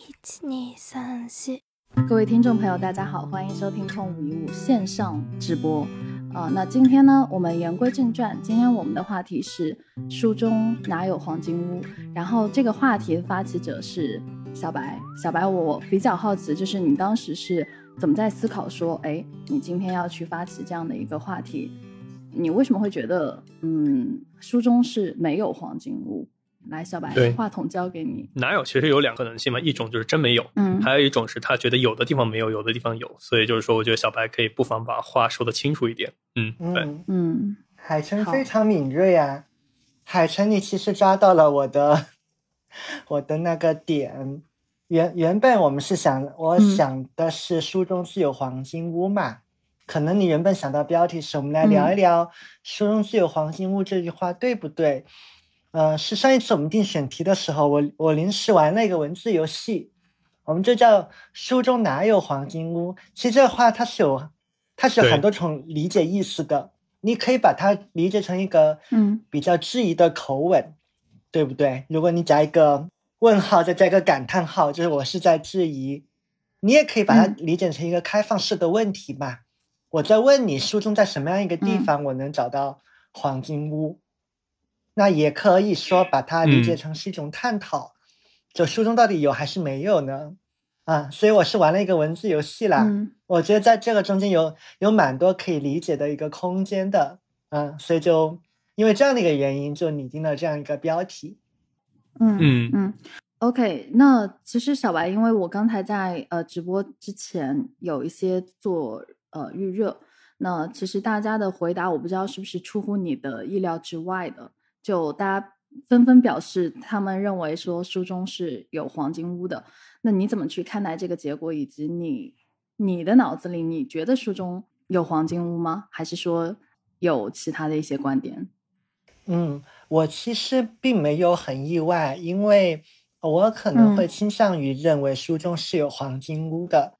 一、二、三、四。各位听众朋友，大家好，欢迎收听《空无一物》线上直播。啊，那今天呢，我们言归正传，今天我们的话题是书中哪有黄金屋？然后这个话题的发起者是小白。小白，我比较好奇，就是你当时是怎么在思考说，哎，你今天要去发起这样的一个话题？你为什么会觉得，嗯，书中是没有黄金屋？来，小白，话筒交给你。哪有？其实有两个可能性嘛，一种就是真没有，嗯，还有一种是他觉得有的地方没有，有的地方有。所以就是说，我觉得小白可以不妨把话说的清楚一点。嗯，对，嗯，海城非常敏锐啊，海城，你其实抓到了我的我的那个点。原原本我们是想，我想的是书中自有黄金屋嘛，可能你原本想到标题是我们来聊一聊书中自有黄金屋这句话对不对？呃，是上一次我们定选题的时候，我我临时玩了一个文字游戏，我们就叫“书中哪有黄金屋”。其实这话它是有，它是有很多种理解意思的。你可以把它理解成一个嗯比较质疑的口吻，对不对？如果你加一个问号，再加一个感叹号，就是我是在质疑。你也可以把它理解成一个开放式的问题嘛。我在问你，书中在什么样一个地方我能找到黄金屋？那也可以说把它理解成是一种探讨，就书中到底有还是没有呢？啊，所以我是玩了一个文字游戏啦。嗯我觉得在这个中间有有蛮多可以理解的一个空间的，嗯，所以就因为这样的一个原因，就拟定了这样一个标题。嗯嗯嗯，OK。那其实小白，因为我刚才在呃直播之前有一些做呃预热，那其实大家的回答我不知道是不是出乎你的意料之外的。就大家纷纷表示，他们认为说书中是有黄金屋的。那你怎么去看待这个结果？以及你你的脑子里，你觉得书中有黄金屋吗？还是说有其他的一些观点？嗯，我其实并没有很意外，因为我可能会倾向于认为书中是有黄金屋的。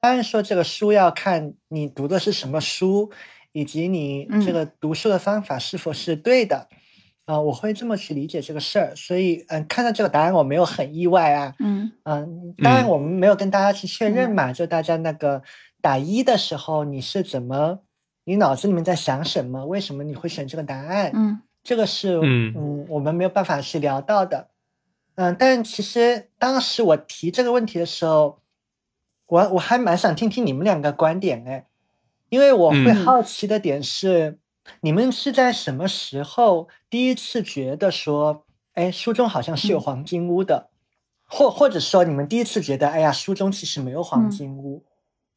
当然说这个书要看你读的是什么书，以及你这个读书的方法是否是对的。啊，我会这么去理解这个事儿，所以嗯，看到这个答案我没有很意外啊，嗯。嗯，当然我们没有跟大家去确认嘛，就大家那个打一的时候你是怎么，你脑子里面在想什么，为什么你会选这个答案？嗯，这个是嗯。我们没有办法去聊到的，嗯，但其实当时我提这个问题的时候，我我还蛮想听听你们两个观点哎，因为我会好奇的点是。你们是在什么时候第一次觉得说，哎，书中好像是有黄金屋的，或或者说你们第一次觉得，哎呀，书中其实没有黄金屋，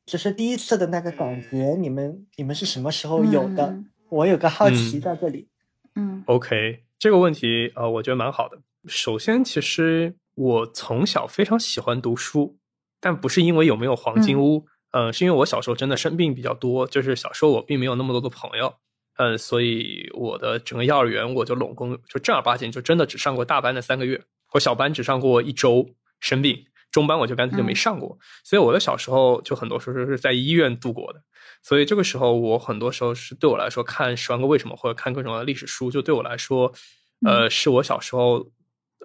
只是第一次的那个感觉，你们你们是什么时候有的？我有个好奇在这里。嗯，OK，这个问题呃，我觉得蛮好的。首先，其实我从小非常喜欢读书，但不是因为有没有黄金屋，嗯，是因为我小时候真的生病比较多，就是小时候我并没有那么多的朋友。嗯，所以我的整个幼儿园我就拢共就正儿八经就真的只上过大班的三个月，我小班只上过一周生病，中班我就干脆就没上过。所以我的小时候就很多时候是在医院度过的。所以这个时候我很多时候是对我来说看《十万个为什么》或者看各种的历史书，就对我来说，呃，是我小时候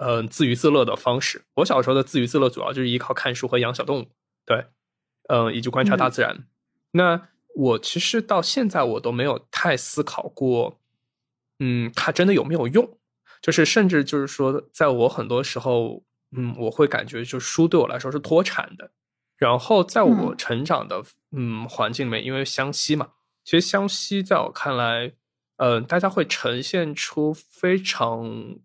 嗯自娱自乐的方式。我小时候的自娱自乐主要就是依靠看书和养小动物，对，嗯，以及观察大自然。那。我其实到现在我都没有太思考过，嗯，它真的有没有用？就是甚至就是说，在我很多时候，嗯，我会感觉，就是书对我来说是脱产的。然后在我成长的嗯环境里面，因为湘西嘛，其实湘西在我看来，嗯，大家会呈现出非常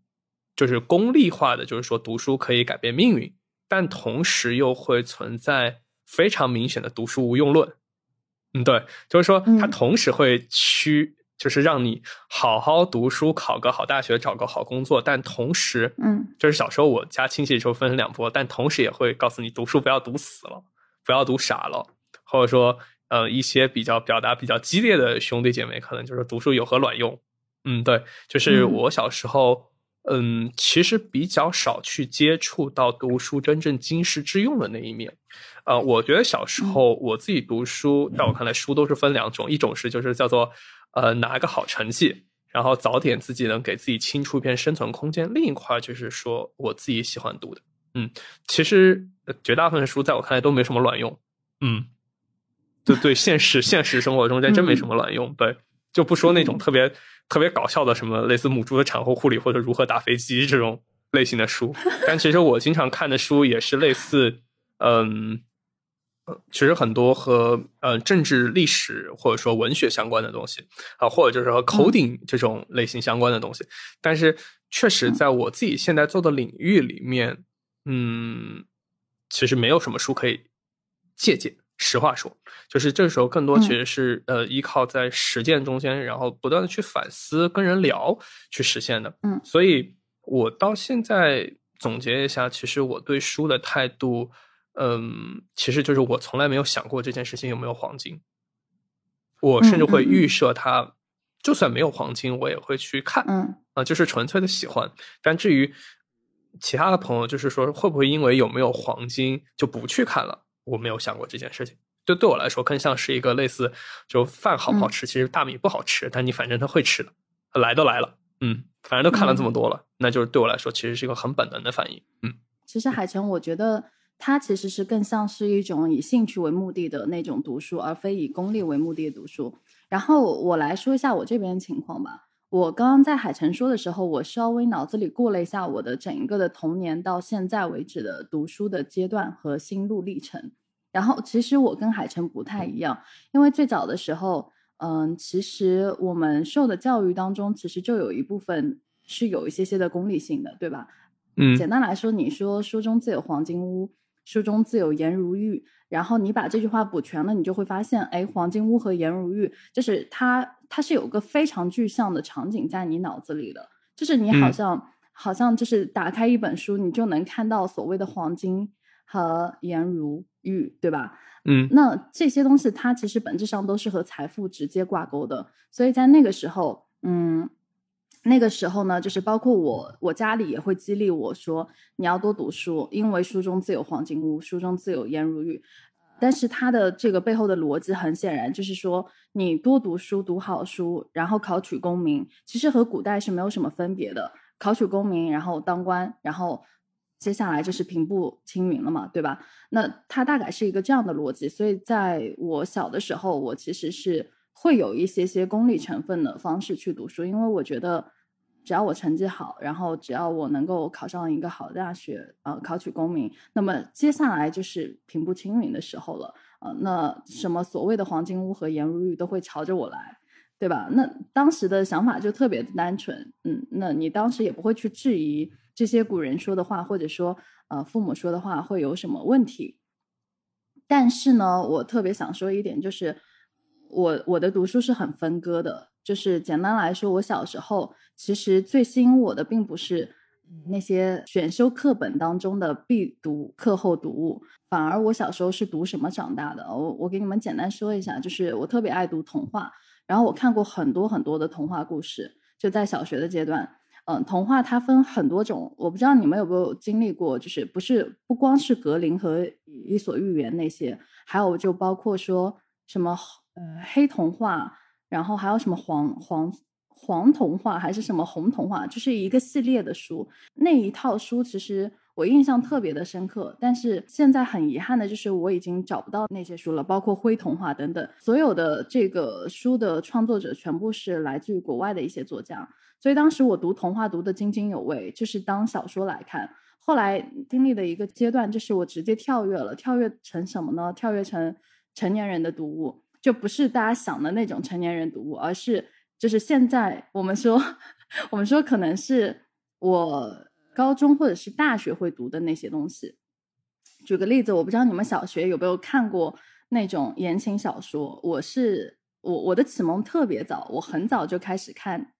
就是功利化的，就是说读书可以改变命运，但同时又会存在非常明显的读书无用论。嗯，对，就是说，它同时会驱，就是让你好好读书，考个好大学，找个好工作，但同时，嗯，就是小时候我家亲戚就分成两波，但同时也会告诉你，读书不要读死了，不要读傻了，或者说，呃，一些比较表达比较激烈的兄弟姐妹，可能就是读书有何卵用？嗯，对，就是我小时候，嗯，其实比较少去接触到读书真正经世致用的那一面。呃，我觉得小时候我自己读书，在我看来，书都是分两种，一种是就是叫做，呃，拿一个好成绩，然后早点自己能给自己清出一片生存空间；另一块就是说我自己喜欢读的。嗯，其实绝大部分书在我看来都没什么卵用。嗯，对对，现实现实生活中间真没什么卵用。对，就不说那种特别特别搞笑的什么类似母猪的产后护理或者如何打飞机这种类型的书，但其实我经常看的书也是类似，嗯。其实很多和呃政治历史或者说文学相关的东西啊，或者就是和口顶这种类型相关的东西，但是确实在我自己现在做的领域里面，嗯，其实没有什么书可以借鉴。实话说，就是这个时候更多其实是呃依靠在实践中间，然后不断的去反思、跟人聊去实现的。嗯，所以我到现在总结一下，其实我对书的态度。嗯，其实就是我从来没有想过这件事情有没有黄金，我甚至会预设它，就算没有黄金，我也会去看，嗯啊，就是纯粹的喜欢。但至于其他的朋友，就是说会不会因为有没有黄金就不去看了，我没有想过这件事情。就对我来说，更像是一个类似，就饭好不好吃，其实大米不好吃，但你反正他会吃的，来都来了，嗯，反正都看了这么多了，那就是对我来说，其实是一个很本能的反应，嗯。其实海城，我觉得。它其实是更像是一种以兴趣为目的的那种读书，而非以功利为目的的读书。然后我来说一下我这边的情况吧。我刚刚在海城说的时候，我稍微脑子里过了一下我的整一个的童年到现在为止的读书的阶段和心路历程。然后其实我跟海城不太一样，因为最早的时候，嗯，其实我们受的教育当中，其实就有一部分是有一些些的功利性的，对吧？嗯，简单来说，你说书中自有黄金屋。书中自有颜如玉，然后你把这句话补全了，你就会发现，哎，黄金屋和颜如玉，就是它，它是有个非常具象的场景在你脑子里的，就是你好像，好像就是打开一本书，你就能看到所谓的黄金和颜如玉，对吧？嗯，那这些东西它其实本质上都是和财富直接挂钩的，所以在那个时候，嗯。那个时候呢，就是包括我，我家里也会激励我说，你要多读书，因为书中自有黄金屋，书中自有颜如玉。但是他的这个背后的逻辑很显然，就是说你多读书，读好书，然后考取功名，其实和古代是没有什么分别的。考取功名，然后当官，然后接下来就是平步青云了嘛，对吧？那它大概是一个这样的逻辑。所以在我小的时候，我其实是。会有一些些功利成分的方式去读书，因为我觉得只要我成绩好，然后只要我能够考上一个好的大学，呃，考取功名，那么接下来就是平步青云的时候了，呃，那什么所谓的黄金屋和颜如玉都会朝着我来，对吧？那当时的想法就特别的单纯，嗯，那你当时也不会去质疑这些古人说的话，或者说呃父母说的话会有什么问题。但是呢，我特别想说一点就是。我我的读书是很分割的，就是简单来说，我小时候其实最吸引我的并不是那些选修课本当中的必读课后读物，反而我小时候是读什么长大的？我我给你们简单说一下，就是我特别爱读童话，然后我看过很多很多的童话故事，就在小学的阶段。嗯，童话它分很多种，我不知道你们有没有经历过，就是不是不光是格林和伊索寓言那些，还有就包括说什么。呃，黑童话，然后还有什么黄黄黄童话，还是什么红童话，就是一个系列的书。那一套书其实我印象特别的深刻，但是现在很遗憾的就是我已经找不到那些书了，包括灰童话等等。所有的这个书的创作者全部是来自于国外的一些作家，所以当时我读童话读得津津有味，就是当小说来看。后来经历的一个阶段，就是我直接跳跃了，跳跃成什么呢？跳跃成成年人的读物。就不是大家想的那种成年人读物，而是就是现在我们说，我们说可能是我高中或者是大学会读的那些东西。举个例子，我不知道你们小学有没有看过那种言情小说。我是我我的启蒙特别早，我很早就开始看，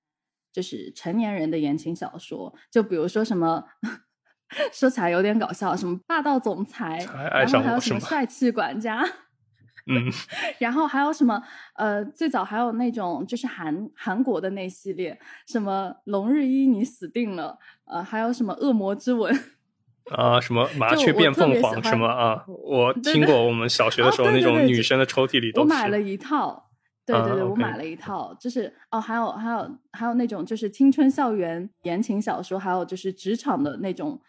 就是成年人的言情小说。就比如说什么，说起来有点搞笑，什么霸道总裁，然后还有什么帅气管家。嗯，然后还有什么？呃，最早还有那种就是韩韩国的那系列，什么龙日一你死定了，呃，还有什么恶魔之吻 啊，什么麻雀变凤凰什么啊？我听过，我们小学的时候那种女生的抽屉里都我买了一套，对对对，我买了一套，就是哦，还有还有还有那种就是青春校园言情小说，还有就是职场的那种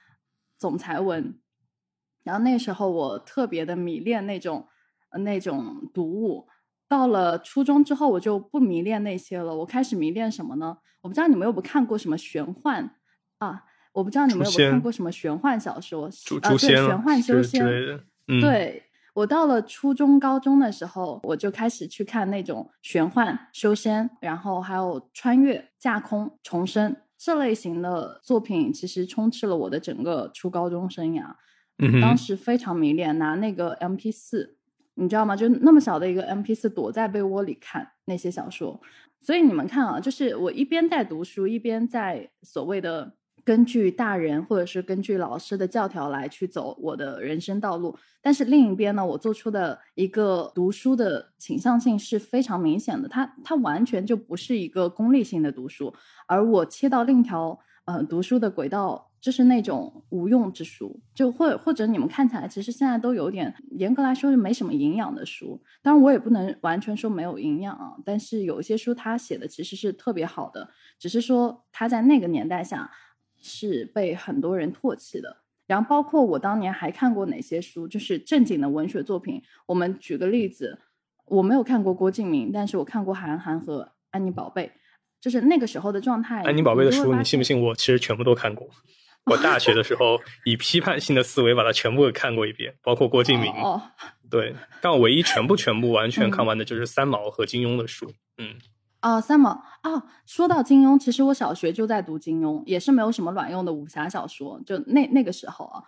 总裁文。然后那时候我特别的迷恋那种那种读物。到了初中之后，我就不迷恋那些了。我开始迷恋什么呢？我不知道你们有没有看过什么玄幻啊？我不知道你们有没有看过什么玄幻小说啊？对，玄幻修仙。对我到了初中、高中的时候，我就开始去看那种玄幻修仙，然后还有穿越、架空、重生这类型的作品，其实充斥了我的整个初高中生涯。嗯，当时非常迷恋，拿那个 M P 四。你知道吗？就那么小的一个 M P 四，躲在被窝里看那些小说。所以你们看啊，就是我一边在读书，一边在所谓的根据大人或者是根据老师的教条来去走我的人生道路。但是另一边呢，我做出的一个读书的倾向性是非常明显的，它它完全就不是一个功利性的读书，而我切到另一条呃读书的轨道。就是那种无用之书，就或或者你们看起来，其实现在都有点严格来说是没什么营养的书。当然，我也不能完全说没有营养啊。但是有一些书他写的其实是特别好的，只是说他在那个年代下是被很多人唾弃的。然后，包括我当年还看过哪些书，就是正经的文学作品。我们举个例子，我没有看过郭敬明，但是我看过韩寒和安妮宝贝，就是那个时候的状态。安妮宝贝的书，你信不信？我其实全部都看过。我大学的时候 以批判性的思维把它全部看过一遍，包括郭敬明。哦，对，但我唯一全部全部完全看完的就是三毛和金庸的书。嗯，哦，三毛哦，说到金庸，其实我小学就在读金庸，也是没有什么卵用的武侠小说，就那那个时候啊。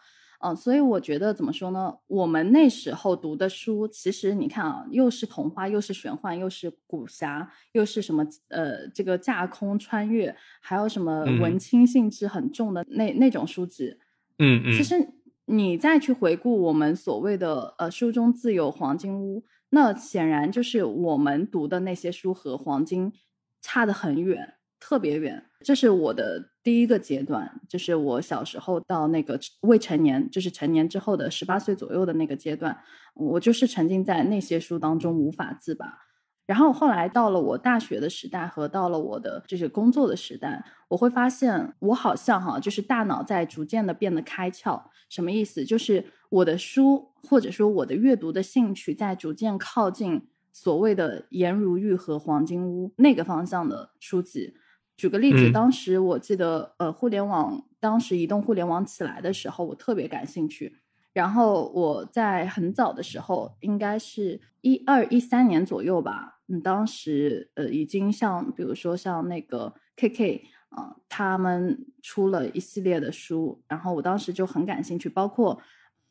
嗯，所以我觉得怎么说呢？我们那时候读的书，其实你看啊，又是童话，又是玄幻，又是古侠，又是什么呃，这个架空穿越，还有什么文青性质很重的那那种书籍。嗯嗯。其实你再去回顾我们所谓的呃书中自有黄金屋，那显然就是我们读的那些书和黄金差得很远，特别远。这是我的。第一个阶段就是我小时候到那个未成年，就是成年之后的十八岁左右的那个阶段，我就是沉浸在那些书当中无法自拔。然后后来到了我大学的时代和到了我的就是工作的时代，我会发现我好像哈，就是大脑在逐渐的变得开窍。什么意思？就是我的书或者说我的阅读的兴趣在逐渐靠近所谓的颜如玉和黄金屋那个方向的书籍。举个例子，当时我记得，呃，互联网当时移动互联网起来的时候，我特别感兴趣。然后我在很早的时候，应该是一二一三年左右吧，嗯，当时呃已经像比如说像那个 KK 啊，他们出了一系列的书，然后我当时就很感兴趣，包括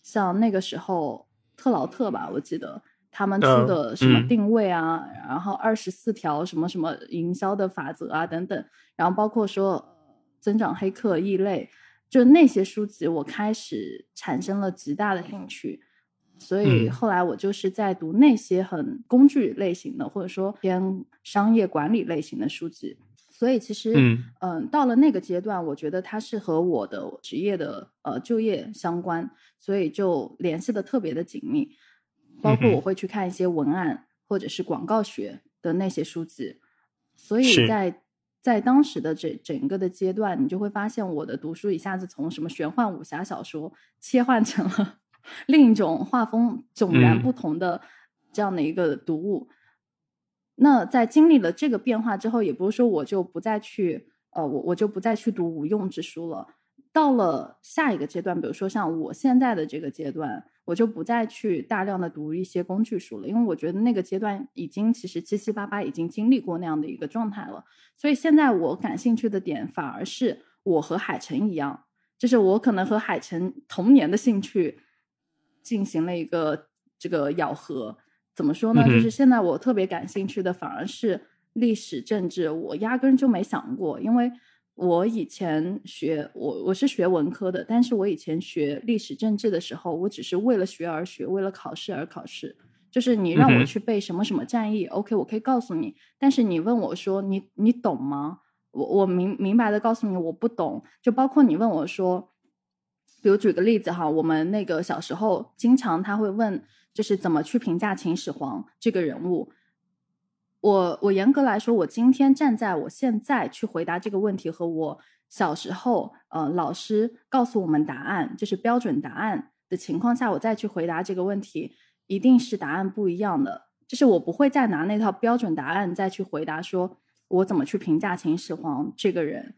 像那个时候特劳特吧，我记得。他们出的什么定位啊，然后二十四条什么什么营销的法则啊等等，然后包括说增长黑客异类，就那些书籍，我开始产生了极大的兴趣，所以后来我就是在读那些很工具类型的，或者说偏商业管理类型的书籍。所以其实，嗯，到了那个阶段，我觉得它是和我的职业的呃就业相关，所以就联系的特别的紧密。包括我会去看一些文案或者是广告学的那些书籍，所以在在当时的这整个的阶段，你就会发现我的读书一下子从什么玄幻武侠小说切换成了 另一种画风迥然不同的这样的一个读物。那在经历了这个变化之后，也不是说我就不再去呃，我我就不再去读无用之书了。到了下一个阶段，比如说像我现在的这个阶段。我就不再去大量的读一些工具书了，因为我觉得那个阶段已经其实七七八八已经经历过那样的一个状态了。所以现在我感兴趣的点反而是我和海晨一样，就是我可能和海晨童年的兴趣进行了一个这个咬合。怎么说呢？就是现在我特别感兴趣的反而是历史政治，我压根就没想过，因为。我以前学我我是学文科的，但是我以前学历史政治的时候，我只是为了学而学，为了考试而考试。就是你让我去背什么什么战役，OK，我可以告诉你。但是你问我说你你懂吗？我我明明白的告诉你我不懂。就包括你问我说，比如举个例子哈，我们那个小时候经常他会问，就是怎么去评价秦始皇这个人物。我我严格来说，我今天站在我现在去回答这个问题，和我小时候呃老师告诉我们答案，就是标准答案的情况下，我再去回答这个问题，一定是答案不一样的。就是我不会再拿那套标准答案再去回答，说我怎么去评价秦始皇这个人，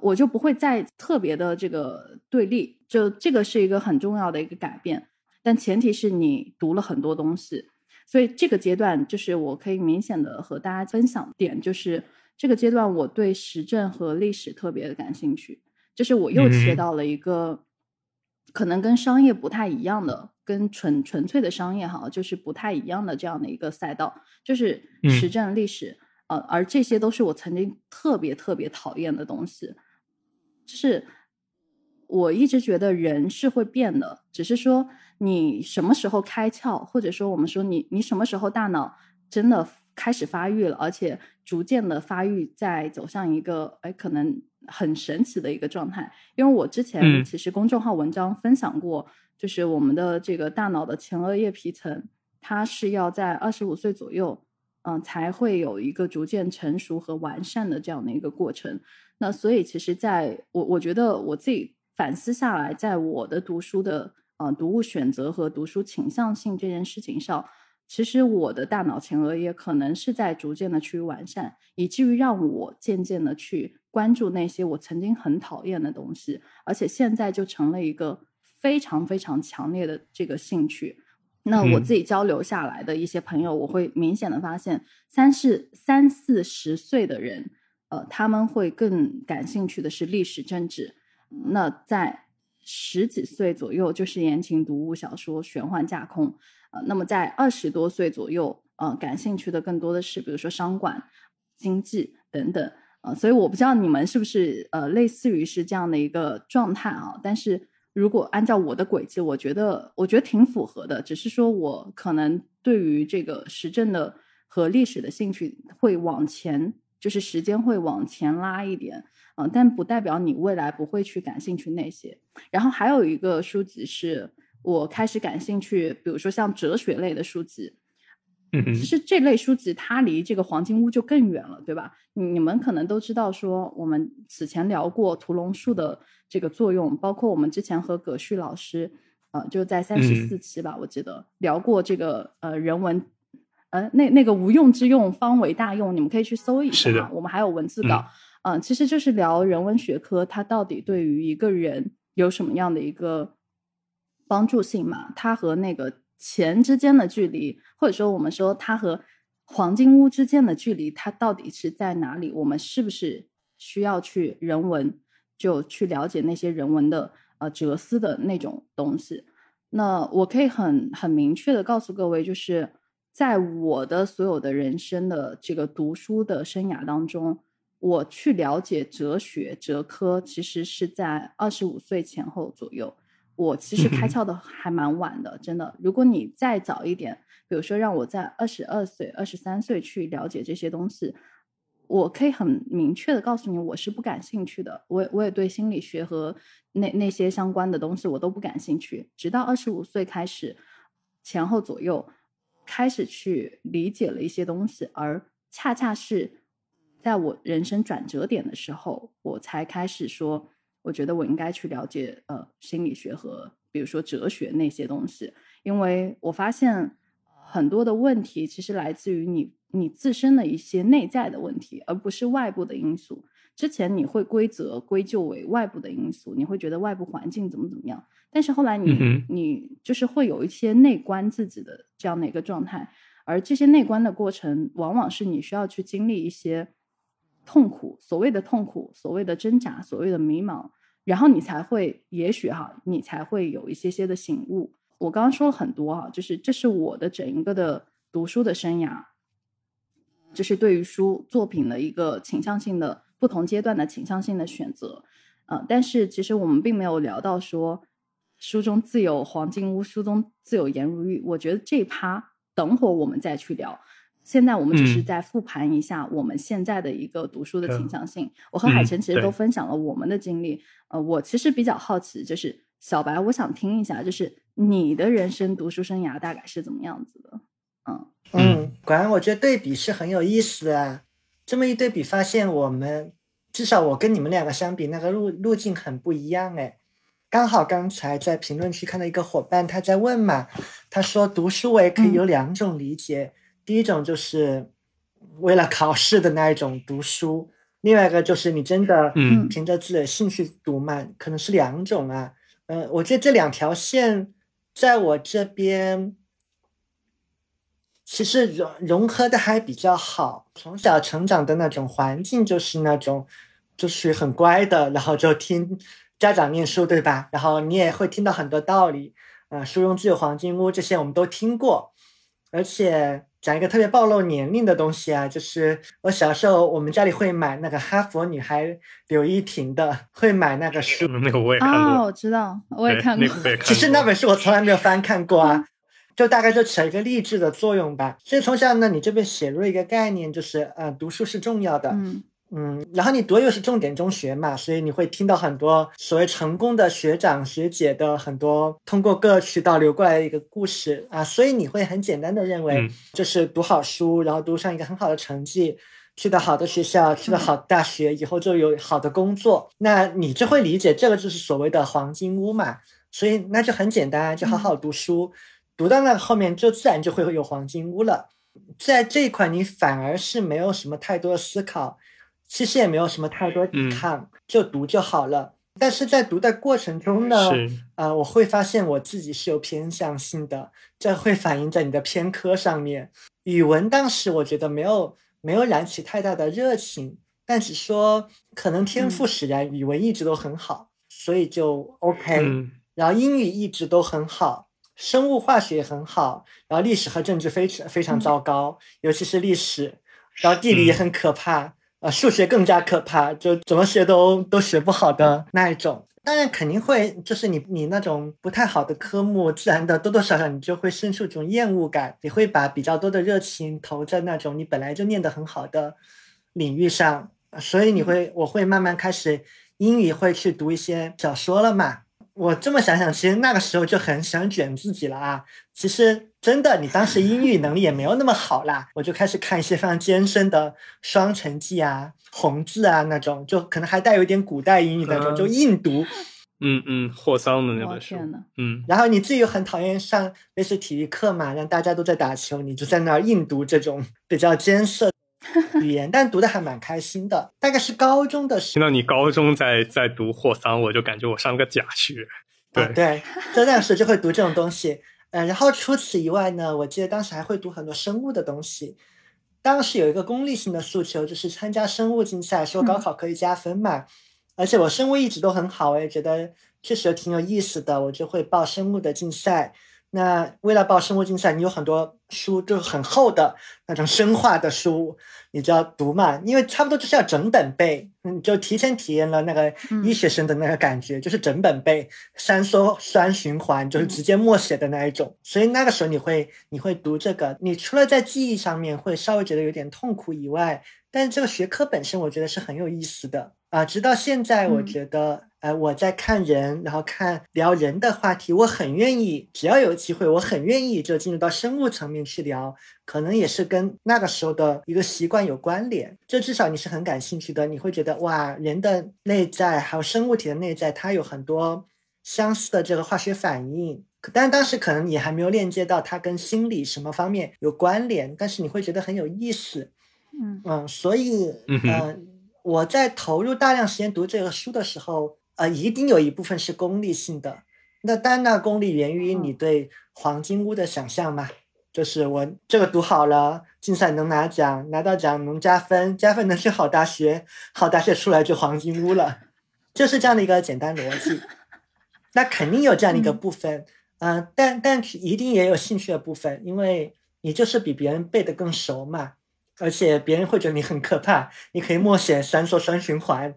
我就不会再特别的这个对立。就这个是一个很重要的一个改变，但前提是你读了很多东西。所以这个阶段，就是我可以明显的和大家分享点，就是这个阶段我对时政和历史特别的感兴趣，就是我又切到了一个可能跟商业不太一样的，跟纯纯粹的商业哈，就是不太一样的这样的一个赛道，就是时政历史，呃，而这些都是我曾经特别特别讨厌的东西，就是我一直觉得人是会变的，只是说。你什么时候开窍，或者说我们说你你什么时候大脑真的开始发育了，而且逐渐的发育在走向一个哎可能很神奇的一个状态。因为我之前其实公众号文章分享过，就是我们的这个大脑的前额叶皮层，它是要在二十五岁左右，嗯，才会有一个逐渐成熟和完善的这样的一个过程。那所以其实在我我觉得我自己反思下来，在我的读书的。啊，读物选择和读书倾向性这件事情上，其实我的大脑前额叶可能是在逐渐的趋于完善，以至于让我渐渐的去关注那些我曾经很讨厌的东西，而且现在就成了一个非常非常强烈的这个兴趣。那我自己交流下来的一些朋友，我会明显的发现，三四三四十岁的人，呃，他们会更感兴趣的是历史政治。那在十几岁左右就是言情读物小说、玄幻架空，呃，那么在二十多岁左右，呃，感兴趣的更多的是比如说商管、经济等等，呃，所以我不知道你们是不是呃类似于是这样的一个状态啊？但是如果按照我的轨迹，我觉得我觉得挺符合的，只是说我可能对于这个时政的和历史的兴趣会往前，就是时间会往前拉一点。嗯，但不代表你未来不会去感兴趣那些。然后还有一个书籍是我开始感兴趣，比如说像哲学类的书籍。嗯其实这类书籍它离这个黄金屋就更远了，对吧？你们可能都知道，说我们此前聊过屠龙术的这个作用，包括我们之前和葛旭老师，呃，就在三十四期吧，我记得聊过这个呃人文，呃那那个无用之用方为大用，你们可以去搜一下。我们还有文字稿。嗯，嗯其实就是聊人文学科，它到底对于一个人有什么样的一个帮助性嘛？它和那个钱之间的距离，或者说我们说它和黄金屋之间的距离，它到底是在哪里？我们是不是需要去人文，就去了解那些人文的呃哲思的那种东西？那我可以很很明确的告诉各位，就是在我的所有的人生的这个读书的生涯当中。我去了解哲学、哲科，其实是在二十五岁前后左右。我其实开窍的还蛮晚的，真的。如果你再早一点，比如说让我在二十二岁、二十三岁去了解这些东西，我可以很明确的告诉你，我是不感兴趣的。我我也对心理学和那那些相关的东西我都不感兴趣。直到二十五岁开始前后左右，开始去理解了一些东西，而恰恰是。在我人生转折点的时候，我才开始说，我觉得我应该去了解呃心理学和比如说哲学那些东西，因为我发现很多的问题其实来自于你你自身的一些内在的问题，而不是外部的因素。之前你会归责归咎为外部的因素，你会觉得外部环境怎么怎么样，但是后来你你就是会有一些内观自己的这样的一个状态，而这些内观的过程，往往是你需要去经历一些。痛苦，所谓的痛苦，所谓的挣扎，所谓的迷茫，然后你才会，也许哈，你才会有一些些的醒悟。我刚刚说了很多哈，就是这是我的整一个的读书的生涯，就是对于书作品的一个倾向性的不同阶段的倾向性的选择。呃，但是其实我们并没有聊到说书中自有黄金屋，书中自有颜如玉。我觉得这趴等会儿我们再去聊。现在我们只是在复盘一下我们现在的一个读书的倾向性。我和海晨其实都分享了我们的经历。呃，我其实比较好奇，就是小白，我想听一下，就是你的人生读书生涯大概是怎么样子的？嗯嗯，果然我觉得对比是很有意思啊。这么一对比，发现我们至少我跟你们两个相比，那个路路径很不一样哎。刚好刚才在评论区看到一个伙伴他在问嘛，他说读书我也可以有两种理解，第一种就是为了考试的那一种读书，另外一个就是你真的嗯凭着自己的兴趣读嘛，可能是两种啊。嗯，我觉得这两条线在我这边其实融融合的还比较好，从小成长的那种环境就是那种就是很乖的，然后就听。家长念书对吧？然后你也会听到很多道理，呃，书中自有黄金屋这些我们都听过。而且讲一个特别暴露年龄的东西啊，就是我小时候我们家里会买那个哈佛女孩刘依婷的，会买那个书。那个我也看过，我知道，我也看过。其实那本书我从来没有翻看过啊，就大概就起了一个励志的作用吧。所以从小呢，你这边写入一个概念，就是呃，读书是重要的。嗯。嗯，然后你读又是重点中学嘛，所以你会听到很多所谓成功的学长学姐的很多通过各渠道流过来的一个故事啊，所以你会很简单的认为就是读好书，然后读上一个很好的成绩，去到好的学校，去到好的大学，以后就有好的工作，那你就会理解这个就是所谓的黄金屋嘛，所以那就很简单，就好好读书，读到那后面就自然就会有黄金屋了，在这一块你反而是没有什么太多的思考。其实也没有什么太多抵抗，就读就好了。但是在读的过程中呢，呃，我会发现我自己是有偏向性的，这会反映在你的偏科上面。语文当时我觉得没有没有燃起太大的热情，但是说可能天赋使然，语文一直都很好，所以就 OK。然后英语一直都很好，生物化学也很好，然后历史和政治非常非常糟糕，尤其是历史，然后地理也很可怕。啊，数学更加可怕，就怎么学都都学不好的那一种。当然肯定会，就是你你那种不太好的科目，自然的多多少少你就会生出一种厌恶感，你会把比较多的热情投在那种你本来就念得很好的领域上。所以你会，我会慢慢开始英语会去读一些小说了嘛。我这么想想，其实那个时候就很想卷自己了啊。其实真的，你当时英语能力也没有那么好啦。我就开始看一些非常艰深的《双城记》啊、红字啊那种，就可能还带有一点古代英语那种，就硬读。嗯嗯，霍桑的那本书。嗯。然后你自己又很讨厌上类似体育课嘛，让大家都在打球，你就在那儿硬读这种比较艰涩 语言，但读的还蛮开心的。大概是高中的时候，听到你高中在在读霍桑，我就感觉我上个假学。对对，在那时就会读这种东西。嗯，然后除此以外呢，我记得当时还会读很多生物的东西。当时有一个功利性的诉求，就是参加生物竞赛，说高考可以加分嘛。而且我生物一直都很好，我也觉得确实挺有意思的，我就会报生物的竞赛。那为了报生物竞赛，你有很多书，就是很厚的那种生化的书，你就要读嘛。因为差不多就是要整本背，你就提前体验了那个医学生的那个感觉，就是整本背，三羧酸循环，就是直接默写的那一种。所以那个时候你会你会读这个，你除了在记忆上面会稍微觉得有点痛苦以外，但是这个学科本身我觉得是很有意思的啊。直到现在，我觉得。呃，我在看人，然后看聊人的话题，我很愿意，只要有机会，我很愿意就进入到生物层面去聊，可能也是跟那个时候的一个习惯有关联。就至少你是很感兴趣的，你会觉得哇，人的内在还有生物体的内在，它有很多相似的这个化学反应。但当时可能你还没有链接到它跟心理什么方面有关联，但是你会觉得很有意思。嗯嗯，所以嗯，我在投入大量时间读这个书的时候。呃，一定有一部分是功利性的。那单那功利源于你对黄金屋的想象嘛？就是我这个读好了，竞赛能拿奖，拿到奖能加分，加分能去好大学，好大学出来就黄金屋了，就是这样的一个简单逻辑。那肯定有这样的一个部分，嗯，但但一定也有兴趣的部分，因为你就是比别人背的更熟嘛，而且别人会觉得你很可怕，你可以默写三说双循环。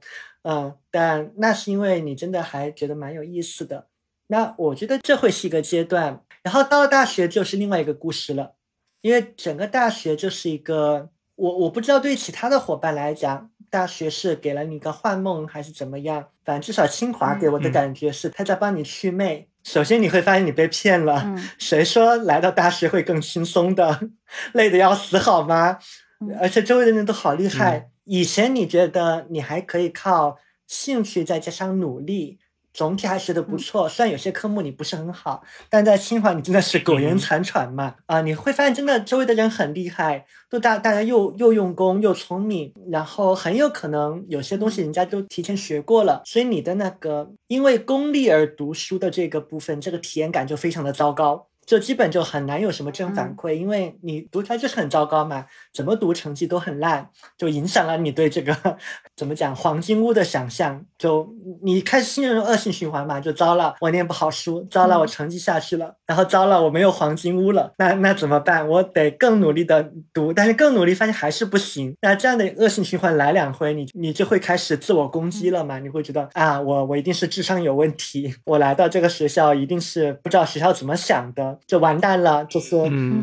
嗯，但那是因为你真的还觉得蛮有意思的。那我觉得这会是一个阶段，然后到了大学就是另外一个故事了。因为整个大学就是一个，我我不知道对其他的伙伴来讲，大学是给了你一个幻梦还是怎么样。反正至少清华给我的感觉是他在帮你祛魅。首先你会发现你被骗了，谁说来到大学会更轻松的？累得要死好吗？而且周围的人都好厉害。以前你觉得你还可以靠兴趣再加上努力总体还学的不错。虽然有些科目你不是很好，但在清华你真的是苟延残喘嘛。啊，你会发现真的周围的人很厉害，都大大家又又用功又聪明，然后很有可能有些东西人家都提前学过了，所以你的那个因为功利而读书的这个部分，这个体验感就非常的糟糕。就基本就很难有什么正反馈，因为你读出来就是很糟糕嘛，怎么读成绩都很烂，就影响了你对这个 怎么讲黄金屋的想象。就你开始进入恶性循环嘛，就糟了，我念不好书，糟了，我成绩下去了，然后糟了，我没有黄金屋了，那那怎么办？我得更努力的读，但是更努力发现还是不行。那这样的恶性循环来两回，你你就会开始自我攻击了嘛？你会觉得啊，我我一定是智商有问题，我来到这个学校一定是不知道学校怎么想的。就完蛋了，就是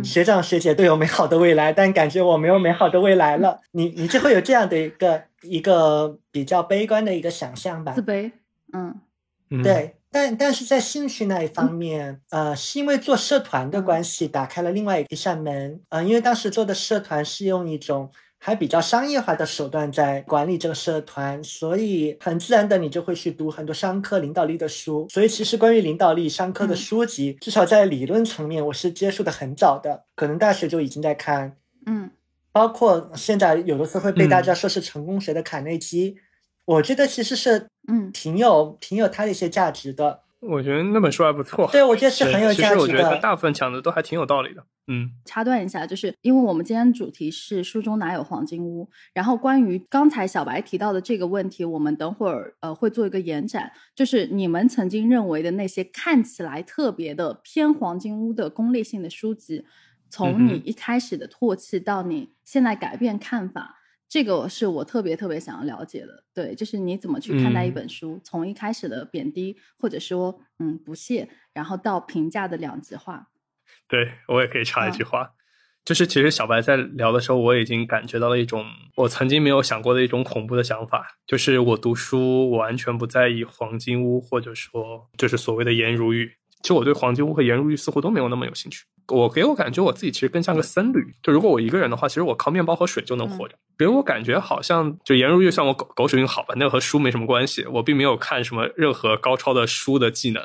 学长学姐都有美好的未来，但感觉我没有美好的未来了。你你就会有这样的一个一个比较悲观的一个想象吧？自卑，嗯，对。但但是在兴趣那一方面，呃，是因为做社团的关系，打开了另外一扇门。呃，因为当时做的社团是用一种。还比较商业化的手段在管理这个社团，所以很自然的你就会去读很多商科领导力的书。所以其实关于领导力商科的书籍，至少在理论层面我是接触的很早的，可能大学就已经在看。嗯，包括现在有的时候会被大家说是成功学的卡内基，我觉得其实是嗯挺有挺有它的一些价值的。我觉得那本书还不错，对我觉得是很有价值的。其实我觉得大部分讲的都还挺有道理的。嗯，插断一下，就是因为我们今天主题是书中哪有黄金屋，然后关于刚才小白提到的这个问题，我们等会儿呃会做一个延展，就是你们曾经认为的那些看起来特别的偏黄金屋的功利性的书籍，从你一开始的唾弃到你现在改变看法。这个是我特别特别想要了解的，对，就是你怎么去看待一本书，从一开始的贬低或者说嗯不屑，然后到评价的两极化。对我也可以插一句话，就是其实小白在聊的时候，我已经感觉到了一种我曾经没有想过的一种恐怖的想法，就是我读书我完全不在意黄金屋，或者说就是所谓的颜如玉。其实我对黄金屋和颜如玉似乎都没有那么有兴趣。我给我感觉我自己其实更像个僧侣。就如果我一个人的话，其实我靠面包和水就能活着。给我感觉好像就颜如玉算我狗狗水运好吧，那个和书没什么关系。我并没有看什么任何高超的书的技能，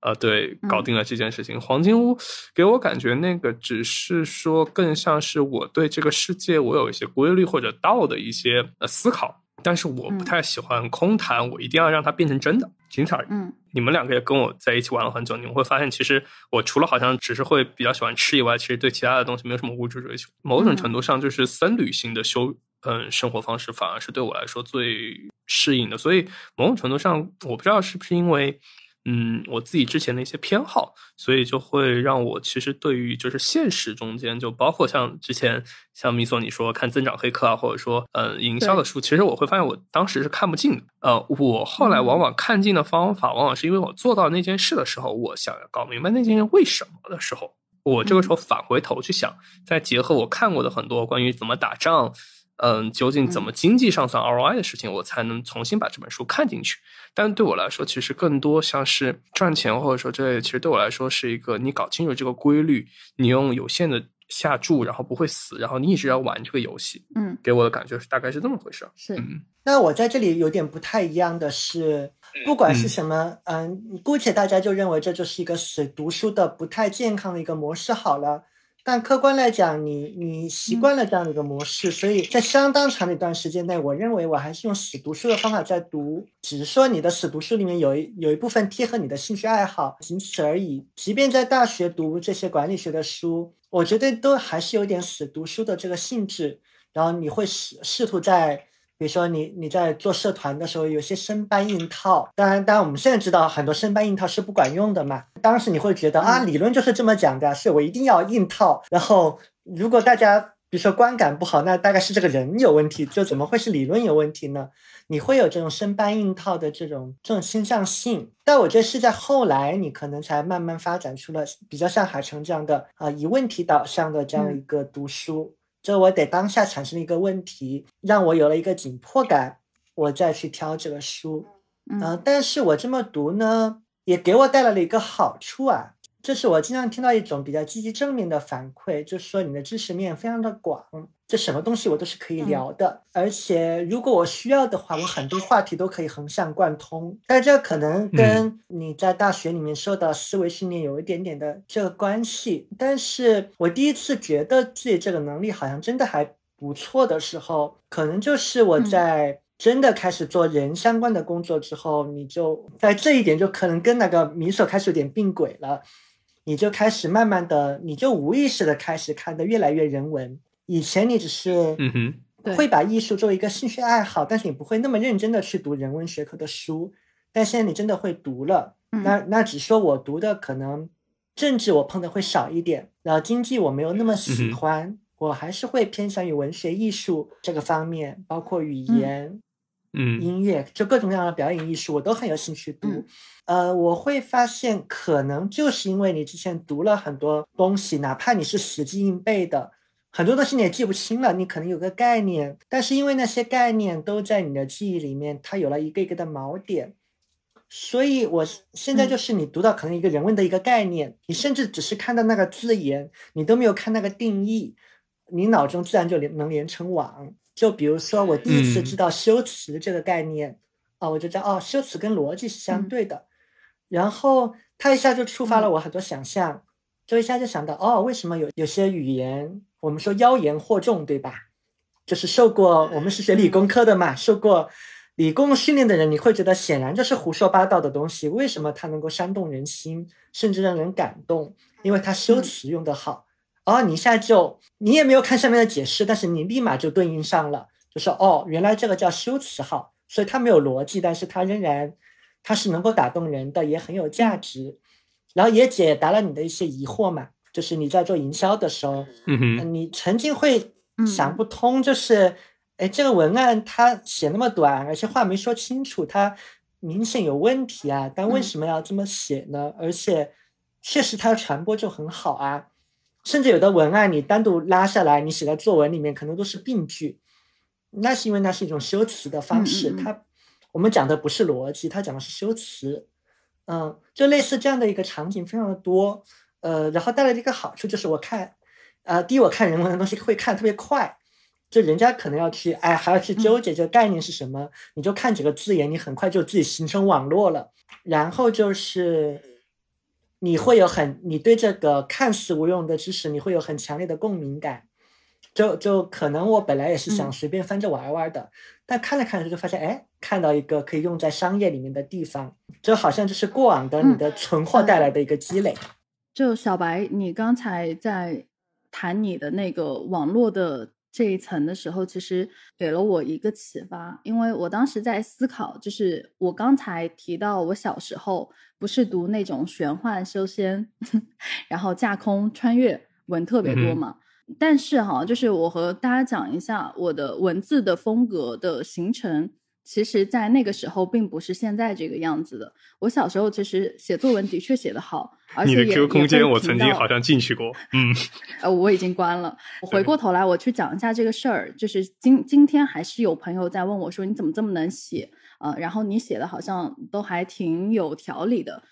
呃，对，搞定了这件事情。黄金屋给我感觉那个只是说更像是我对这个世界我有一些规律或者道的一些呃思考。但是我不太喜欢空谈，我一定要让它变成真的，仅此而已。嗯，你们两个也跟我在一起玩了很久，你们会发现，其实我除了好像只是会比较喜欢吃以外，其实对其他的东西没有什么物质追求。某种程度上，就是僧侣型的修嗯生活方式，反而是对我来说最适应的。所以某种程度上，我不知道是不是因为。嗯，我自己之前的一些偏好，所以就会让我其实对于就是现实中间，就包括像之前像米索你说看增长黑客啊，或者说呃营销的书，其实我会发现我当时是看不进的。呃，我后来往往看进的方法，往往是因为我做到那件事的时候，我想要搞明白那件事为什么的时候，我这个时候返回头去想，再结合我看过的很多关于怎么打仗。嗯，究竟怎么经济上算 ROI 的事情，我才能重新把这本书看进去？但对我来说，其实更多像是赚钱，或者说这其实对我来说是一个你搞清楚这个规律，你用有限的下注，然后不会死，然后你一直要玩这个游戏。嗯，给我的感觉是大概是这么回事。是，那我在这里有点不太一样的是，不管是什么，嗯，姑且大家就认为这就是一个死读书的不太健康的一个模式好了。但客观来讲，你你习惯了这样的一个模式，所以在相当长的一段时间内，我认为我还是用死读书的方法在读，只是说你的死读书里面有一有一部分贴合你的兴趣爱好，仅此而已。即便在大学读这些管理学的书，我觉得都还是有点死读书的这个性质。然后你会试试图在。比如说你你在做社团的时候，有些生搬硬套，当然当然我们现在知道很多生搬硬套是不管用的嘛。当时你会觉得啊，理论就是这么讲的，是我一定要硬套。然后如果大家比如说观感不好，那大概是这个人有问题，就怎么会是理论有问题呢？你会有这种生搬硬套的这种这种倾向性。但我觉得是在后来，你可能才慢慢发展出了比较像海城这样的啊，以问题导向的这样一个读书。就我得当下产生了一个问题，让我有了一个紧迫感，我再去挑这个书。嗯，但是我这么读呢，也给我带来了一个好处啊，就是我经常听到一种比较积极正面的反馈，就是说你的知识面非常的广。这什么东西我都是可以聊的，而且如果我需要的话，我很多话题都可以横向贯通。但这可能跟你在大学里面受到思维训练有一点点的这个关系。但是我第一次觉得自己这个能力好像真的还不错的时候，可能就是我在真的开始做人相关的工作之后，你就在这一点就可能跟那个米索开始有点并轨了，你就开始慢慢的，你就无意识的开始看的越来越人文。以前你只是嗯哼，会把艺术作为一个兴趣爱好，但是你不会那么认真的去读人文学科的书。但现在你真的会读了，那那只说我读的可能政治我碰的会少一点，然后经济我没有那么喜欢，我还是会偏向于文学艺术这个方面，包括语言、嗯音乐，就各种各样的表演艺术，我都很有兴趣读。呃，我会发现可能就是因为你之前读了很多东西，哪怕你是死记硬背的。很多东西你也记不清了，你可能有个概念，但是因为那些概念都在你的记忆里面，它有了一个一个的锚点，所以我现在就是你读到可能一个人文的一个概念，你甚至只是看到那个字眼，你都没有看那个定义，你脑中自然就连能连成网。就比如说我第一次知道修辞这个概念，啊，我就知道哦，修辞跟逻辑是相对的，然后它一下就触发了我很多想象，就一下就想到哦，为什么有有些语言。我们说妖言惑众，对吧？就是受过，我们是学理工科的嘛，受过理工训练的人，你会觉得显然就是胡说八道的东西。为什么它能够煽动人心，甚至让人感动？因为它修辞用得好。哦，你一下就你也没有看上面的解释，但是你立马就对应上了，就说哦，原来这个叫修辞好，所以它没有逻辑，但是它仍然它是能够打动人的，也很有价值，然后也解答了你的一些疑惑嘛。就是你在做营销的时候，嗯哼，你曾经会想不通，就是，哎，这个文案它写那么短，而且话没说清楚，它明显有问题啊。但为什么要这么写呢？而且，确实它的传播就很好啊。甚至有的文案你单独拉下来，你写在作文里面可能都是病句，那是因为那是一种修辞的方式。它我们讲的不是逻辑，它讲的是修辞。嗯，就类似这样的一个场景非常的多。呃，然后带来的一个好处就是，我看，呃，第一，我看人文的东西会看特别快，就人家可能要去，哎，还要去纠结这个概念是什么，你就看几个字眼，你很快就自己形成网络了。然后就是，你会有很，你对这个看似无用的知识，你会有很强烈的共鸣感。就就可能我本来也是想随便翻着玩玩的，但看着看着就发现，哎，看到一个可以用在商业里面的地方，就好像就是过往的你的存货带来的一个积累。就小白，你刚才在谈你的那个网络的这一层的时候，其实给了我一个启发，因为我当时在思考，就是我刚才提到我小时候不是读那种玄幻修仙，然后架空穿越文特别多嘛，但是哈，就是我和大家讲一下我的文字的风格的形成。其实，在那个时候，并不是现在这个样子的。我小时候其实写作文的确写得好，而且你的 QQ 空间我曾经好像进去过，嗯，呃，我已经关了。我回过头来，我去讲一下这个事儿，就是今今天还是有朋友在问我说：“你怎么这么能写？”呃，然后你写的好像都还挺有条理的。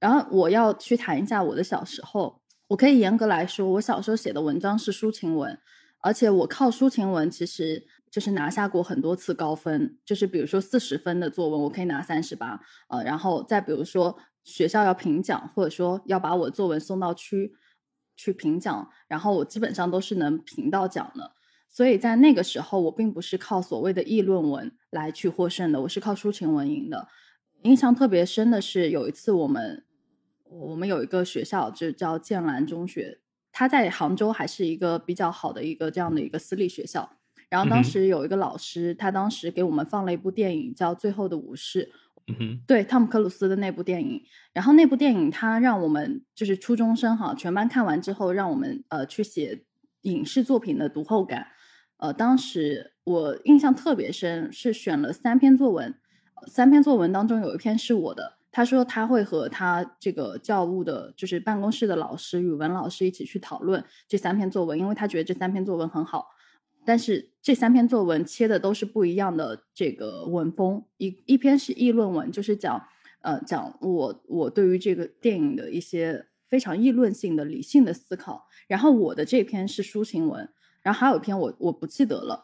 然后我要去谈一下我的小时候。我可以严格来说，我小时候写的文章是抒情文，而且我靠抒情文其实。就是拿下过很多次高分，就是比如说四十分的作文，我可以拿三十八，呃，然后再比如说学校要评奖，或者说要把我作文送到区去评奖，然后我基本上都是能评到奖的。所以在那个时候，我并不是靠所谓的议论文来去获胜的，我是靠抒情文赢的。印象特别深的是有一次我们我们有一个学校就叫建兰中学，它在杭州还是一个比较好的一个这样的一个私立学校。然后当时有一个老师，他当时给我们放了一部电影，叫《最后的武士》，嗯对，汤姆克鲁斯的那部电影。然后那部电影他让我们就是初中生哈，全班看完之后，让我们呃去写影视作品的读后感。呃，当时我印象特别深，是选了三篇作文，三篇作文当中有一篇是我的。他说他会和他这个教务的，就是办公室的老师，语文老师一起去讨论这三篇作文，因为他觉得这三篇作文很好。但是这三篇作文切的都是不一样的这个文风，一一篇是议论文，就是讲呃讲我我对于这个电影的一些非常议论性的理性的思考，然后我的这篇是抒情文，然后还有一篇我我不记得了。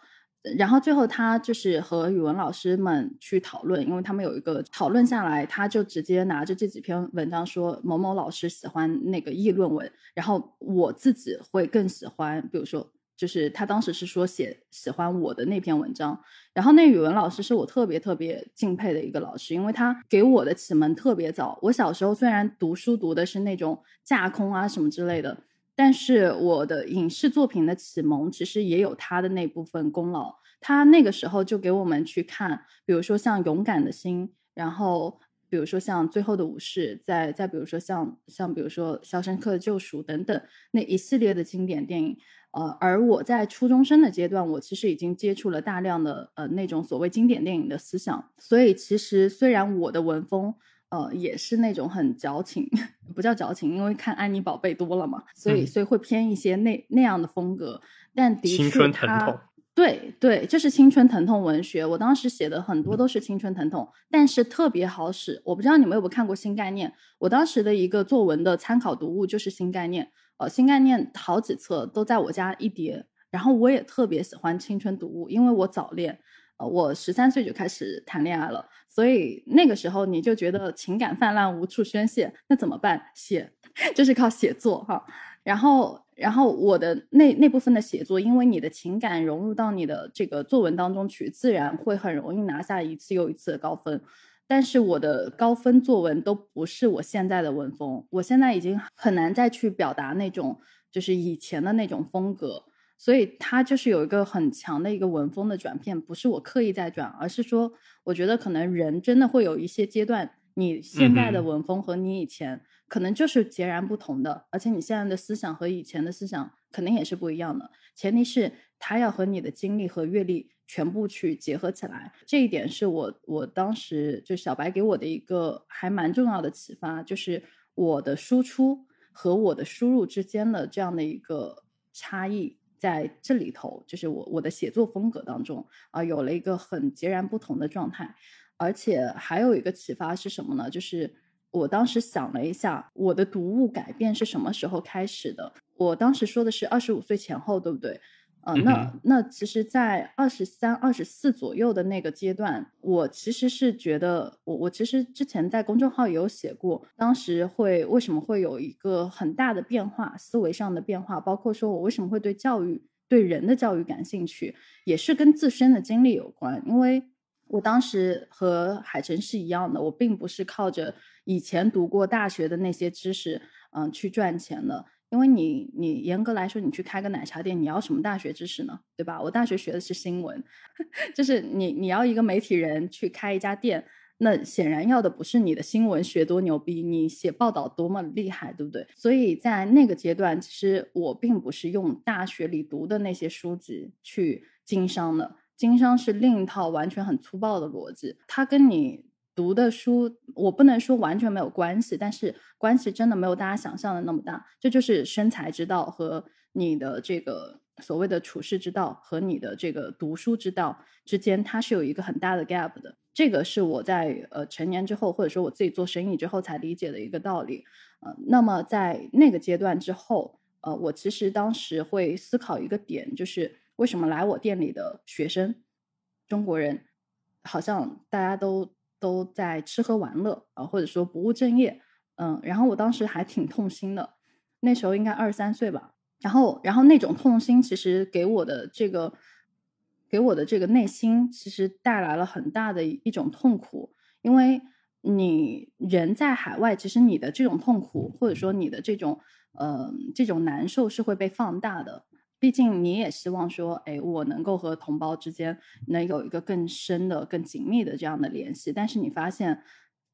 然后最后他就是和语文老师们去讨论，因为他们有一个讨论下来，他就直接拿着这几篇文章说某某老师喜欢那个议论文，然后我自己会更喜欢，比如说就是他当时是说写喜欢我的那篇文章，然后那语文老师是我特别特别敬佩的一个老师，因为他给我的启蒙特别早。我小时候虽然读书读的是那种架空啊什么之类的。但是我的影视作品的启蒙其实也有他的那部分功劳。他那个时候就给我们去看，比如说像《勇敢的心》，然后比如说像《最后的武士》，再再比如说像像比如说《肖申克的救赎》等等那一系列的经典电影。呃，而我在初中生的阶段，我其实已经接触了大量的呃那种所谓经典电影的思想。所以其实虽然我的文风。呃，也是那种很矫情，不叫矫情，因为看安妮宝贝多了嘛，所以所以会偏一些那那样的风格。但的确，他对对，就是青春疼痛文学。我当时写的很多都是青春疼痛，但是特别好使。我不知道你们有没有看过《新概念》，我当时的一个作文的参考读物就是《新概念》。呃，《新概念》好几册都在我家一叠，然后我也特别喜欢青春读物，因为我早恋。呃，我十三岁就开始谈恋爱了，所以那个时候你就觉得情感泛滥无处宣泄，那怎么办？写，就是靠写作哈。然后，然后我的那那部分的写作，因为你的情感融入到你的这个作文当中去，自然会很容易拿下一次又一次的高分。但是我的高分作文都不是我现在的文风，我现在已经很难再去表达那种就是以前的那种风格。所以它就是有一个很强的一个文风的转变，不是我刻意在转，而是说，我觉得可能人真的会有一些阶段，你现在的文风和你以前可能就是截然不同的，而且你现在的思想和以前的思想肯定也是不一样的。前提是它要和你的经历和阅历全部去结合起来，这一点是我我当时就小白给我的一个还蛮重要的启发，就是我的输出和我的输入之间的这样的一个差异。在这里头，就是我我的写作风格当中啊，有了一个很截然不同的状态，而且还有一个启发是什么呢？就是我当时想了一下，我的读物改变是什么时候开始的？我当时说的是二十五岁前后，对不对？呃，那那其实，在二十三、二十四左右的那个阶段，我其实是觉得，我我其实之前在公众号也有写过，当时会为什么会有一个很大的变化，思维上的变化，包括说我为什么会对教育、对人的教育感兴趣，也是跟自身的经历有关。因为我当时和海晨是一样的，我并不是靠着以前读过大学的那些知识，嗯，去赚钱的。因为你，你严格来说，你去开个奶茶店，你要什么大学知识呢？对吧？我大学学的是新闻，就是你，你要一个媒体人去开一家店，那显然要的不是你的新闻学多牛逼，你写报道多么厉害，对不对？所以在那个阶段，其实我并不是用大学里读的那些书籍去经商的，经商是另一套完全很粗暴的逻辑，它跟你。读的书，我不能说完全没有关系，但是关系真的没有大家想象的那么大。这就是生财之道和你的这个所谓的处世之道和你的这个读书之道之间，它是有一个很大的 gap 的。这个是我在呃成年之后，或者说我自己做生意之后才理解的一个道理。呃，那么在那个阶段之后，呃，我其实当时会思考一个点，就是为什么来我店里的学生，中国人，好像大家都。都在吃喝玩乐啊，或者说不务正业，嗯，然后我当时还挺痛心的，那时候应该二十三岁吧，然后，然后那种痛心其实给我的这个，给我的这个内心其实带来了很大的一种痛苦，因为你人在海外，其实你的这种痛苦或者说你的这种呃这种难受是会被放大的。毕竟你也希望说，哎，我能够和同胞之间能有一个更深的、更紧密的这样的联系。但是你发现，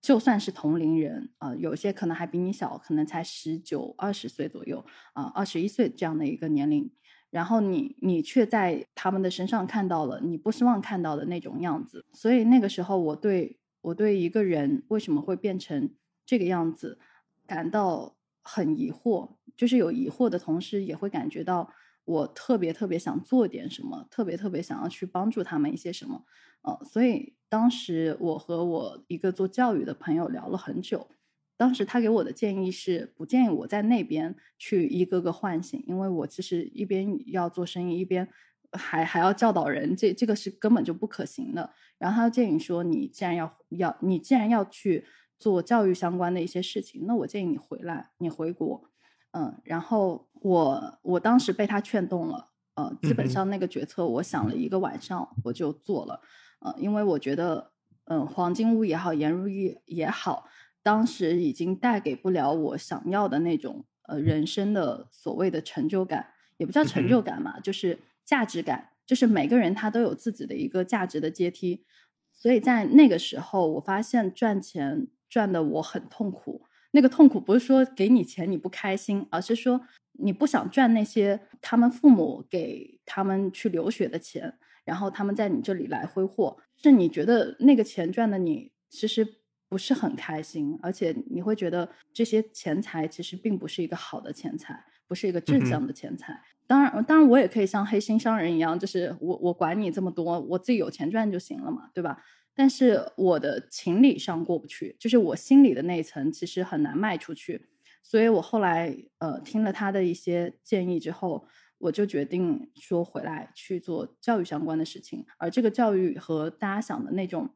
就算是同龄人啊，有些可能还比你小，可能才十九、二十岁左右啊，二十一岁这样的一个年龄，然后你你却在他们的身上看到了你不希望看到的那种样子。所以那个时候，我对我对一个人为什么会变成这个样子感到很疑惑，就是有疑惑的同时，也会感觉到。我特别特别想做点什么，特别特别想要去帮助他们一些什么，呃，所以当时我和我一个做教育的朋友聊了很久，当时他给我的建议是不建议我在那边去一个个唤醒，因为我其实一边要做生意，一边还还要教导人，这这个是根本就不可行的。然后他建议说，你既然要要你既然要去做教育相关的一些事情，那我建议你回来，你回国。嗯，然后我我当时被他劝动了，呃，基本上那个决策我想了一个晚上我就做了，呃，因为我觉得，嗯，黄金屋也好，颜如玉也好，当时已经带给不了我想要的那种呃人生的所谓的成就感，也不叫成就。感嘛，就是价值感，就是每个人他都有自己的一个价值的阶梯，所以在那个时候，我发现赚钱赚的我很痛苦。那个痛苦不是说给你钱你不开心，而是说你不想赚那些他们父母给他们去留学的钱，然后他们在你这里来挥霍，是你觉得那个钱赚的你其实不是很开心，而且你会觉得这些钱财其实并不是一个好的钱财，不是一个正向的钱财。当然，当然我也可以像黑心商人一样，就是我我管你这么多，我自己有钱赚就行了嘛，对吧？但是我的情理上过不去，就是我心里的那层其实很难迈出去，所以我后来呃听了他的一些建议之后，我就决定说回来去做教育相关的事情，而这个教育和大家想的那种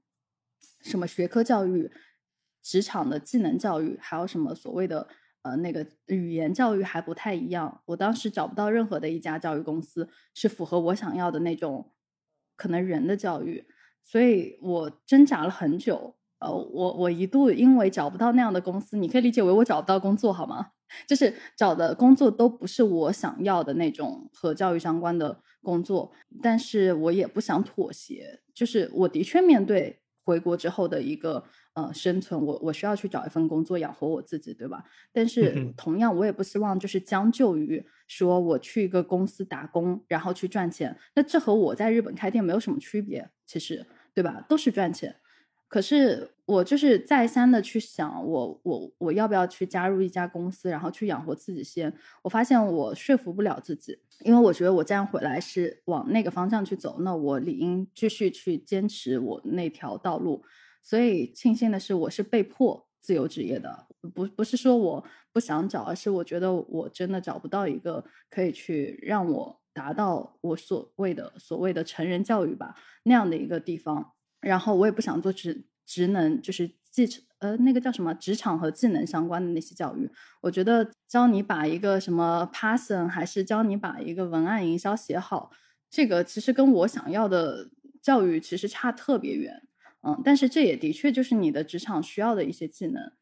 什么学科教育、职场的技能教育，还有什么所谓的呃那个语言教育还不太一样。我当时找不到任何的一家教育公司是符合我想要的那种可能人的教育。所以我挣扎了很久，呃，我我一度因为找不到那样的公司，你可以理解为我找不到工作好吗？就是找的工作都不是我想要的那种和教育相关的工作，但是我也不想妥协，就是我的确面对回国之后的一个呃生存，我我需要去找一份工作养活我自己，对吧？但是同样，我也不希望就是将就于说我去一个公司打工，然后去赚钱，那这和我在日本开店没有什么区别，其实。对吧？都是赚钱，可是我就是再三的去想，我我我要不要去加入一家公司，然后去养活自己先？我发现我说服不了自己，因为我觉得我这样回来是往那个方向去走，那我理应继续去坚持我那条道路。所以庆幸的是，我是被迫自由职业的，不不是说我不想找，而是我觉得我真的找不到一个可以去让我。达到我所谓的所谓的成人教育吧那样的一个地方，然后我也不想做职职能，就是技呃那个叫什么职场和技能相关的那些教育。我觉得教你把一个什么 Python，还是教你把一个文案营销写好，这个其实跟我想要的教育其实差特别远。嗯，但是这也的确就是你的职场需要的一些技能。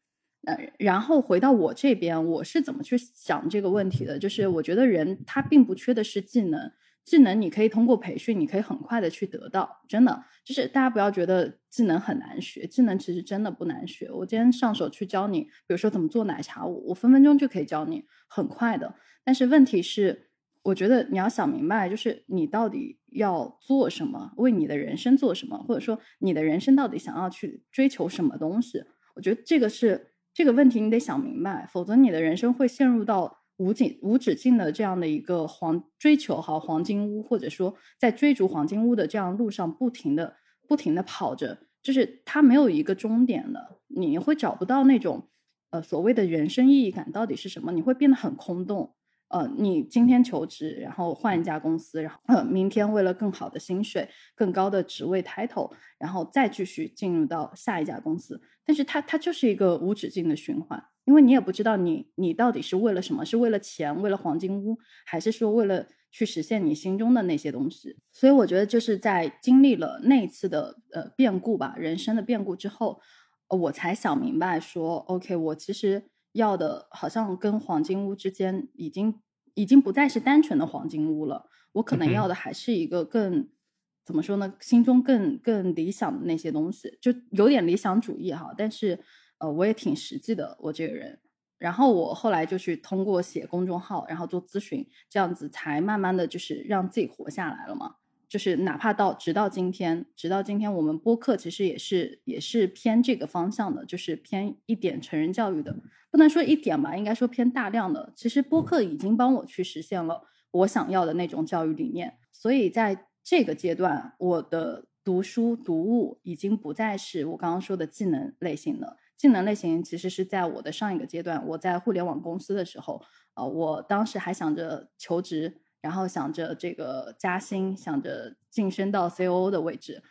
呃，然后回到我这边，我是怎么去想这个问题的？就是我觉得人他并不缺的是技能，技能你可以通过培训，你可以很快的去得到。真的，就是大家不要觉得技能很难学，技能其实真的不难学。我今天上手去教你，比如说怎么做奶茶，我我分分钟就可以教你，很快的。但是问题是，我觉得你要想明白，就是你到底要做什么，为你的人生做什么，或者说你的人生到底想要去追求什么东西？我觉得这个是。这个问题你得想明白，否则你的人生会陷入到无尽无止境的这样的一个黄追求哈黄金屋，或者说在追逐黄金屋的这样路上不停的不停的跑着，就是它没有一个终点的，你会找不到那种呃所谓的人生意义感到底是什么，你会变得很空洞。呃，你今天求职，然后换一家公司，然后呃，明天为了更好的薪水、更高的职位 title，然后再继续进入到下一家公司，但是它它就是一个无止境的循环，因为你也不知道你你到底是为了什么，是为了钱，为了黄金屋，还是说为了去实现你心中的那些东西？所以我觉得就是在经历了那一次的呃变故吧，人生的变故之后，我才想明白说，OK，我其实。要的好像跟黄金屋之间已经已经不再是单纯的黄金屋了，我可能要的还是一个更怎么说呢？心中更更理想的那些东西，就有点理想主义哈。但是呃，我也挺实际的，我这个人。然后我后来就去通过写公众号，然后做咨询，这样子才慢慢的就是让自己活下来了嘛。就是哪怕到直到今天，直到今天，我们播客其实也是也是偏这个方向的，就是偏一点成人教育的，不能说一点吧，应该说偏大量的。其实播客已经帮我去实现了我想要的那种教育理念，所以在这个阶段，我的读书读物已经不再是我刚刚说的技能类型的。技能类型其实是在我的上一个阶段，我在互联网公司的时候，呃，我当时还想着求职，然后想着这个加薪，想着晋升到 COO 的位置，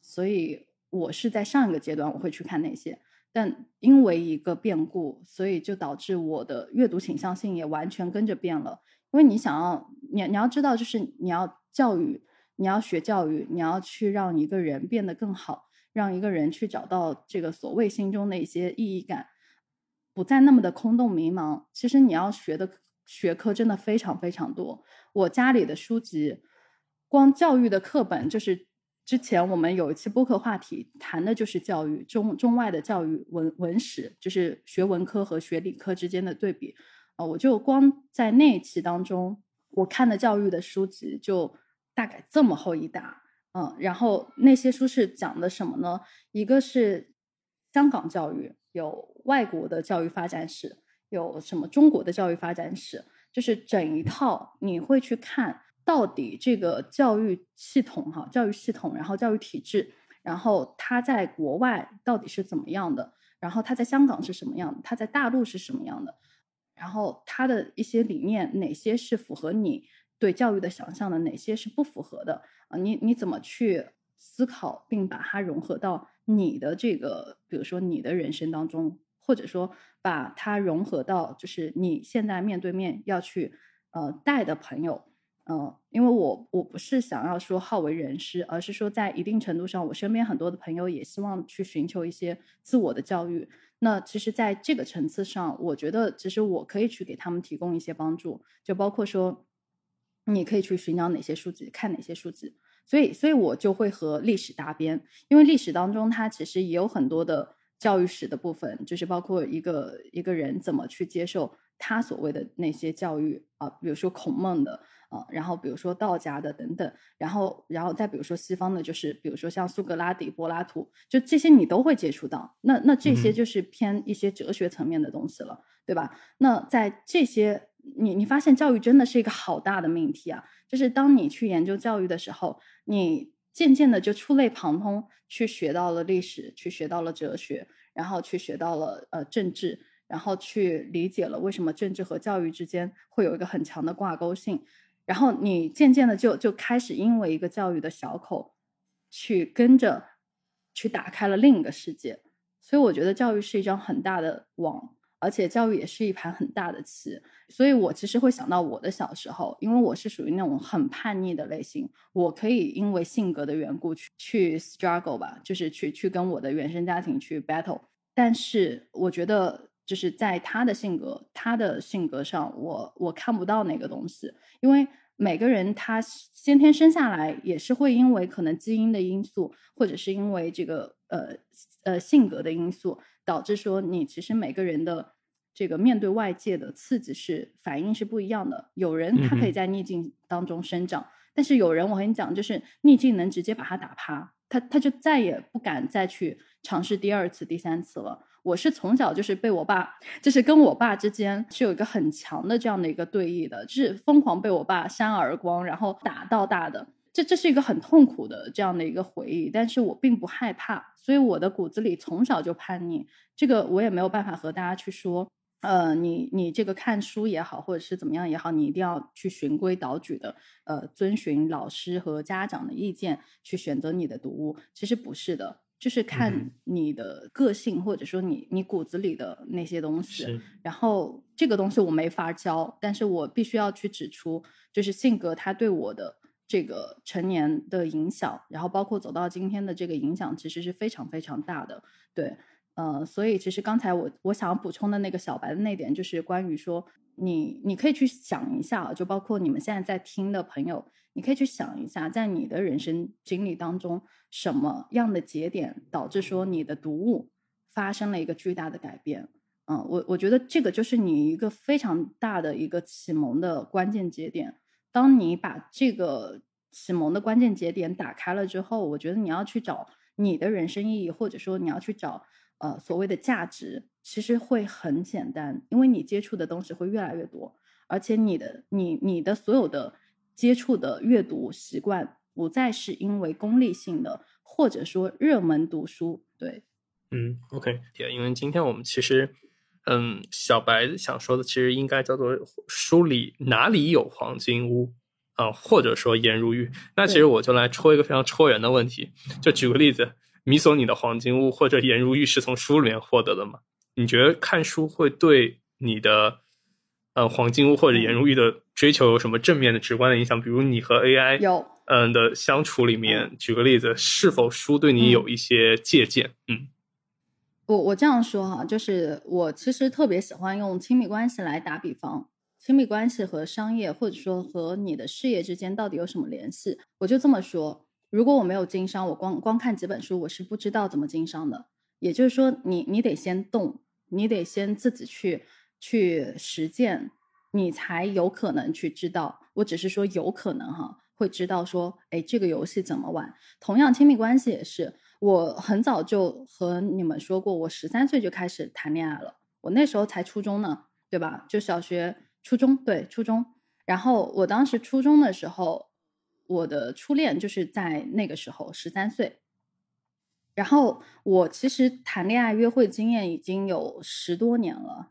所以我是在上一个阶段我会去看那些，但因为一个变故，所以就导致我的阅读倾向性也完全跟着变了。因为你想要，你你要知道，就是你要教育，你要学教育，你要去让一个人变得更好。让一个人去找到这个所谓心中的一些意义感，不再那么的空洞迷茫。其实你要学的学科真的非常非常多。我家里的书籍，光教育的课本，就是之前我们有一期播客话题谈的就是教育中中外的教育文文史，就是学文科和学理科之间的对比啊。我就光在那一期当中，我看的教育的书籍就大概这么厚一沓。嗯，然后那些书是讲的什么呢？一个是香港教育，有外国的教育发展史，有什么中国的教育发展史，就是整一套你会去看到底这个教育系统哈，教育系统，然后教育体制，然后它在国外到底是怎么样的，然后它在香港是什么样的，它在大陆是什么样的，然后它的一些理念哪些是符合你。对教育的想象的哪些是不符合的啊？你你怎么去思考，并把它融合到你的这个，比如说你的人生当中，或者说把它融合到就是你现在面对面要去呃带的朋友，呃，因为我我不是想要说好为人师，而是说在一定程度上，我身边很多的朋友也希望去寻求一些自我的教育。那其实，在这个层次上，我觉得其实我可以去给他们提供一些帮助，就包括说。你可以去寻找哪些书籍，看哪些书籍，所以，所以我就会和历史搭边，因为历史当中它其实也有很多的教育史的部分，就是包括一个一个人怎么去接受他所谓的那些教育啊，比如说孔孟的啊，然后比如说道家的等等，然后，然后再比如说西方的，就是比如说像苏格拉底、柏拉图，就这些你都会接触到，那那这些就是偏一些哲学层面的东西了，对吧？那在这些。你你发现教育真的是一个好大的命题啊！就是当你去研究教育的时候，你渐渐的就触类旁通，去学到了历史，去学到了哲学，然后去学到了呃政治，然后去理解了为什么政治和教育之间会有一个很强的挂钩性，然后你渐渐的就就开始因为一个教育的小口，去跟着去打开了另一个世界。所以我觉得教育是一张很大的网。而且教育也是一盘很大的棋，所以我其实会想到我的小时候，因为我是属于那种很叛逆的类型，我可以因为性格的缘故去去 struggle 吧，就是去去跟我的原生家庭去 battle。但是我觉得就是在他的性格，他的性格上，我我看不到那个东西，因为每个人他先天生下来也是会因为可能基因的因素，或者是因为这个呃呃性格的因素。导致说你其实每个人的这个面对外界的刺激是反应是不一样的。有人他可以在逆境当中生长，但是有人我跟你讲，就是逆境能直接把他打趴，他他就再也不敢再去尝试第二次、第三次了。我是从小就是被我爸，就是跟我爸之间是有一个很强的这样的一个对弈的，就是疯狂被我爸扇耳光，然后打到大的。这这是一个很痛苦的这样的一个回忆，但是我并不害怕，所以我的骨子里从小就叛逆，这个我也没有办法和大家去说，呃，你你这个看书也好，或者是怎么样也好，你一定要去循规蹈矩的，呃，遵循老师和家长的意见去选择你的读物，其实不是的，就是看你的个性或者说你你骨子里的那些东西，然后这个东西我没法教，但是我必须要去指出，就是性格它对我的。这个成年的影响，然后包括走到今天的这个影响，其实是非常非常大的。对，呃，所以其实刚才我我想要补充的那个小白的那点，就是关于说，你你可以去想一下，就包括你们现在在听的朋友，你可以去想一下，在你的人生经历当中，什么样的节点导致说你的读物发生了一个巨大的改变？嗯，我我觉得这个就是你一个非常大的一个启蒙的关键节点。当你把这个启蒙的关键节点打开了之后，我觉得你要去找你的人生意义，或者说你要去找呃所谓的价值，其实会很简单，因为你接触的东西会越来越多，而且你的你你的所有的接触的阅读习惯不再是因为功利性的，或者说热门读书，对，嗯，OK，因为今天我们其实，嗯，小白想说的其实应该叫做书里哪里有黄金屋？啊，或者说颜如玉。那其实我就来戳一个非常戳人的问题，就举个例子，米索你的黄金屋 或者颜如玉是从书里面获得的吗？你觉得看书会对你的呃黄金屋或者颜如玉的追求有什么正面的直观的影响？比如你和 AI 有嗯的相处里面，举个例子，是否书对你有一些借鉴？嗯。我我这样说哈，就是我其实特别喜欢用亲密关系来打比方，亲密关系和商业或者说和你的事业之间到底有什么联系？我就这么说，如果我没有经商，我光光看几本书，我是不知道怎么经商的。也就是说，你你得先动，你得先自己去去实践，你才有可能去知道。我只是说有可能哈，会知道说，哎，这个游戏怎么玩。同样，亲密关系也是。我很早就和你们说过，我十三岁就开始谈恋爱了。我那时候才初中呢，对吧？就小学、初中，对，初中。然后我当时初中的时候，我的初恋就是在那个时候，十三岁。然后我其实谈恋爱、约会经验已经有十多年了，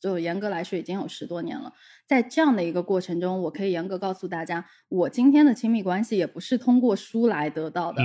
就严格来说已经有十多年了。在这样的一个过程中，我可以严格告诉大家，我今天的亲密关系也不是通过书来得到的。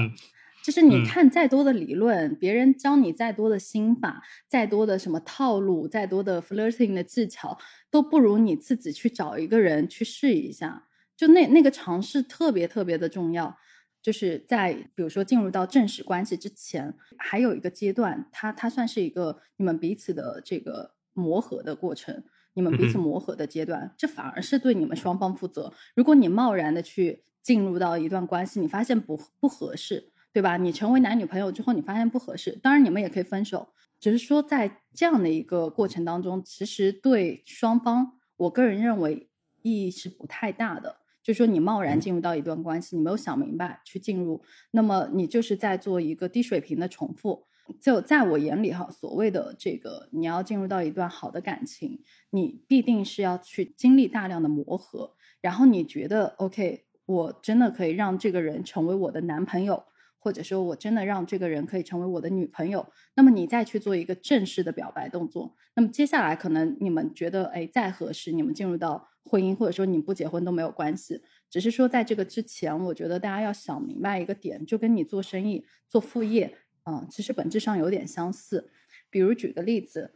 就是你看再多的理论，别人教你再多的心法，再多的什么套路，再多的 flirting 的技巧，都不如你自己去找一个人去试一下。就那那个尝试特别特别的重要。就是在比如说进入到正式关系之前，还有一个阶段，它它算是一个你们彼此的这个磨合的过程，你们彼此磨合的阶段，这反而是对你们双方负责。如果你贸然的去进入到一段关系，你发现不不合适。对吧？你成为男女朋友之后，你发现不合适，当然你们也可以分手。只是说在这样的一个过程当中，其实对双方，我个人认为意义是不太大的。就是说你贸然进入到一段关系，你没有想明白去进入，那么你就是在做一个低水平的重复。就在我眼里哈，所谓的这个你要进入到一段好的感情，你必定是要去经历大量的磨合，然后你觉得 OK，我真的可以让这个人成为我的男朋友。或者说我真的让这个人可以成为我的女朋友，那么你再去做一个正式的表白动作，那么接下来可能你们觉得哎再合适，你们进入到婚姻，或者说你不结婚都没有关系。只是说在这个之前，我觉得大家要想明白一个点，就跟你做生意做副业啊，其实本质上有点相似。比如举个例子，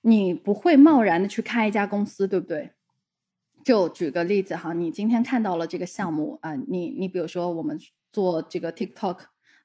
你不会贸然的去开一家公司，对不对？就举个例子哈，你今天看到了这个项目啊，你你比如说我们做这个 TikTok。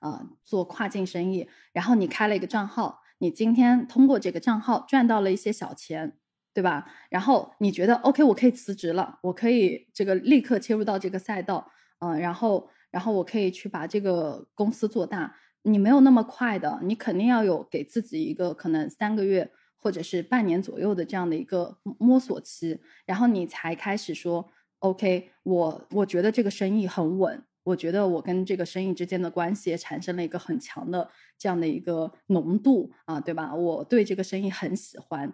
啊，做跨境生意，然后你开了一个账号，你今天通过这个账号赚到了一些小钱，对吧？然后你觉得 OK，我可以辞职了，我可以这个立刻切入到这个赛道，嗯，然后然后我可以去把这个公司做大。你没有那么快的，你肯定要有给自己一个可能三个月或者是半年左右的这样的一个摸索期，然后你才开始说 OK，我我觉得这个生意很稳。我觉得我跟这个生意之间的关系也产生了一个很强的这样的一个浓度啊，对吧？我对这个生意很喜欢，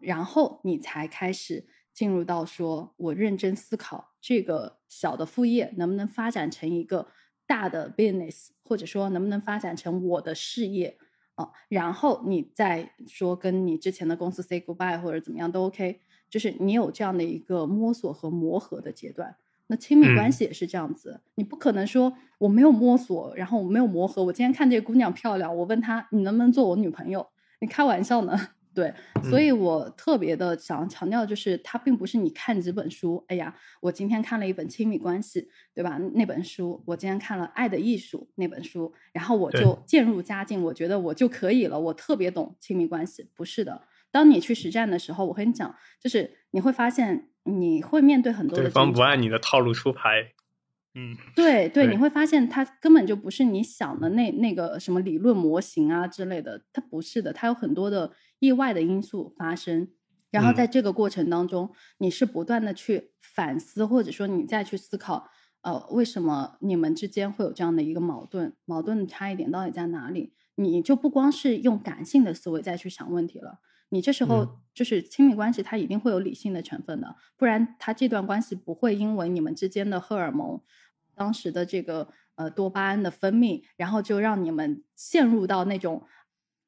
然后你才开始进入到说我认真思考这个小的副业能不能发展成一个大的 business，或者说能不能发展成我的事业啊？然后你再说跟你之前的公司 say goodbye 或者怎么样都 OK，就是你有这样的一个摸索和磨合的阶段。那亲密关系也是这样子，你不可能说我没有摸索，然后我没有磨合。我今天看这个姑娘漂亮，我问她你能不能做我女朋友？你开玩笑呢？对，所以我特别的想强调，就是它并不是你看几本书，哎呀，我今天看了一本亲密关系，对吧？那本书，我今天看了《爱的艺术》那本书，然后我就渐入佳境，我觉得我就可以了，我特别懂亲密关系。不是的，当你去实战的时候，我跟你讲，就是你会发现。你会面对很多对方不按你的套路出牌，嗯，对对，你会发现它根本就不是你想的那那个什么理论模型啊之类的，它不是的，它有很多的意外的因素发生。然后在这个过程当中，你是不断的去反思，或者说你再去思考，呃，为什么你们之间会有这样的一个矛盾？矛盾的差异点到底在哪里？你就不光是用感性的思维再去想问题了。你这时候就是亲密关系，它一定会有理性的成分的，不然它这段关系不会因为你们之间的荷尔蒙，当时的这个呃多巴胺的分泌，然后就让你们陷入到那种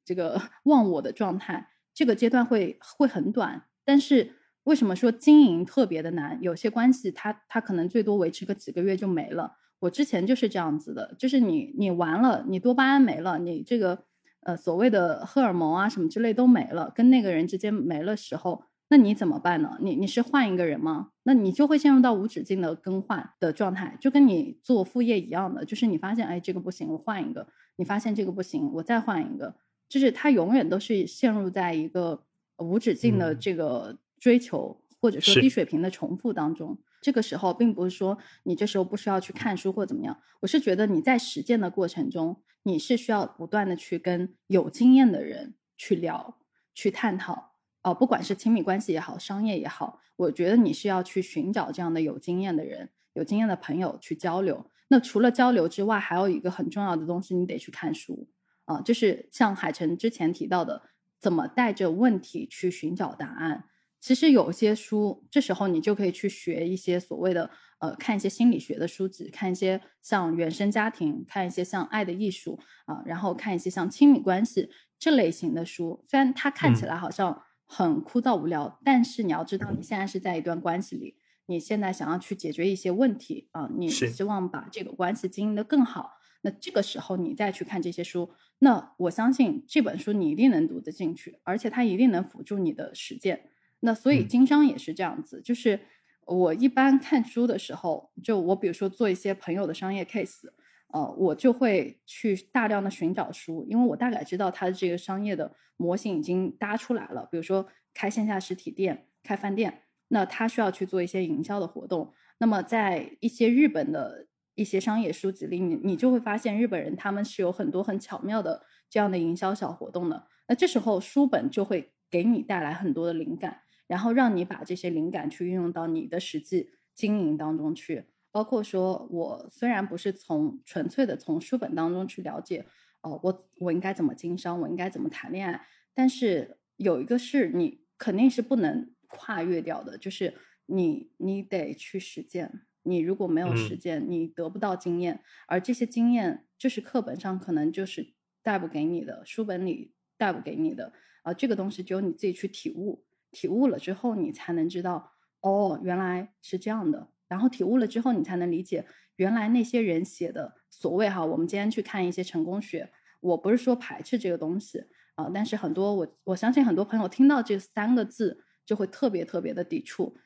这个忘我的状态，这个阶段会会很短。但是为什么说经营特别的难？有些关系它它可能最多维持个几个月就没了。我之前就是这样子的，就是你你完了，你多巴胺没了，你这个呃所谓的荷尔蒙啊什么之类都没了，跟那个人之间没了时候。那你怎么办呢？你你是换一个人吗？那你就会陷入到无止境的更换的状态，就跟你做副业一样的，就是你发现哎这个不行，我换一个；你发现这个不行，我再换一个。就是它永远都是陷入在一个无止境的这个追求或者说低水平的重复当中。这个时候并不是说你这时候不需要去看书或怎么样，我是觉得你在实践的过程中，你是需要不断的去跟有经验的人去聊、去探讨。哦，不管是亲密关系也好，商业也好，我觉得你是要去寻找这样的有经验的人、有经验的朋友去交流。那除了交流之外，还有一个很重要的东西，你得去看书啊，就是像海晨之前提到的，怎么带着问题去寻找答案。其实有些书，这时候你就可以去学一些所谓的呃，看一些心理学的书籍，看一些像原生家庭，看一些像爱的艺术啊，然后看一些像亲密关系这类型的书。虽然它看起来好像。很枯燥无聊，但是你要知道，你现在是在一段关系里，你现在想要去解决一些问题啊，你希望把这个关系经营的更好。那这个时候你再去看这些书，那我相信这本书你一定能读得进去，而且它一定能辅助你的实践。那所以经商也是这样子，就是我一般看书的时候，就我比如说做一些朋友的商业 case。呃，我就会去大量的寻找书，因为我大概知道它的这个商业的模型已经搭出来了。比如说开线下实体店、开饭店，那他需要去做一些营销的活动。那么在一些日本的一些商业书籍里，你你就会发现日本人他们是有很多很巧妙的这样的营销小活动的。那这时候书本就会给你带来很多的灵感，然后让你把这些灵感去运用到你的实际经营当中去。包括说，我虽然不是从纯粹的从书本当中去了解，哦，我我应该怎么经商，我应该怎么谈恋爱，但是有一个是你肯定是不能跨越掉的，就是你你得去实践。你如果没有实践，你得不到经验，而这些经验就是课本上可能就是带不给你的，书本里带不给你的，啊，这个东西只有你自己去体悟，体悟了之后，你才能知道，哦，原来是这样的。然后体悟了之后，你才能理解原来那些人写的所谓哈。我们今天去看一些成功学，我不是说排斥这个东西啊，但是很多我我相信很多朋友听到这三个字就会特别特别的抵触。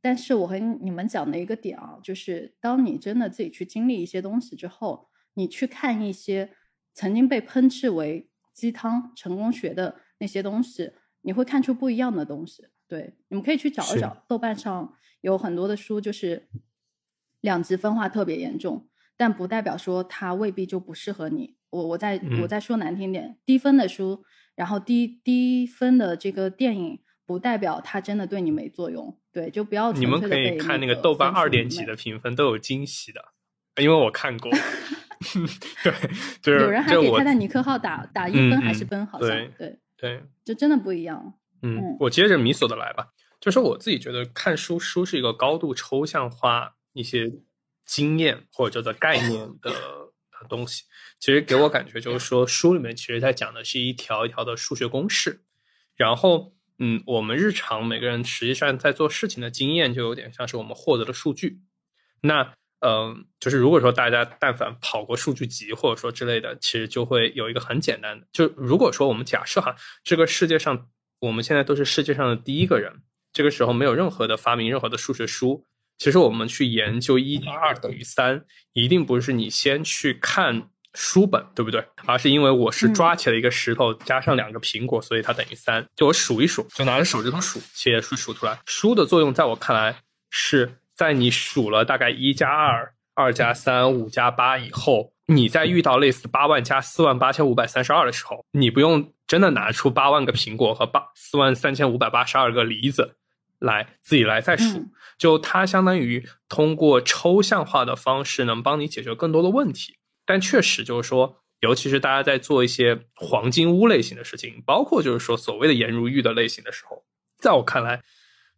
但是我和你们讲的一个点啊，就是当你真的自己去经历一些东西之后，你去看一些曾经被喷斥为鸡汤成功学的那些东西，你会看出不一样的东西。对，你们可以去找一找，豆瓣上。有很多的书就是两极分化特别严重，但不代表说它未必就不适合你。我我再我再说难听点，低分的书，然后低低分的这个电影，不代表它真的对你没作用。对，就不要你们可以看那个豆瓣二点几的评分都有惊喜的，因为我看过。对，就是有人还给泰坦尼克号打打一分还是分，好像对对，就真的不一样。嗯，我接着米索的来吧。就是我自己觉得看书，书是一个高度抽象化一些经验或者叫做概念的东西。其实给我感觉就是说，书里面其实在讲的是一条一条的数学公式。然后，嗯，我们日常每个人实际上在做事情的经验，就有点像是我们获得的数据。那，嗯，就是如果说大家但凡跑过数据集或者说之类的，其实就会有一个很简单的，就如果说我们假设哈，这个世界上我们现在都是世界上的第一个人。这个时候没有任何的发明，任何的数学书。其实我们去研究一加二等于三，一定不是你先去看书本，对不对？而是因为我是抓起了一个石头，加上两个苹果，所以它等于三。就我数一数，就拿着手指头数，其实数数出来。书的作用，在我看来，是在你数了大概一加二、二加三、五加八以后，你在遇到类似八万加四万八千五百三十二的时候，你不用。真的拿出八万个苹果和八四万三千五百八十二个梨子来自己来再数，就它相当于通过抽象化的方式能帮你解决更多的问题。但确实就是说，尤其是大家在做一些黄金屋类型的事情，包括就是说所谓的颜如玉的类型的时候，在我看来，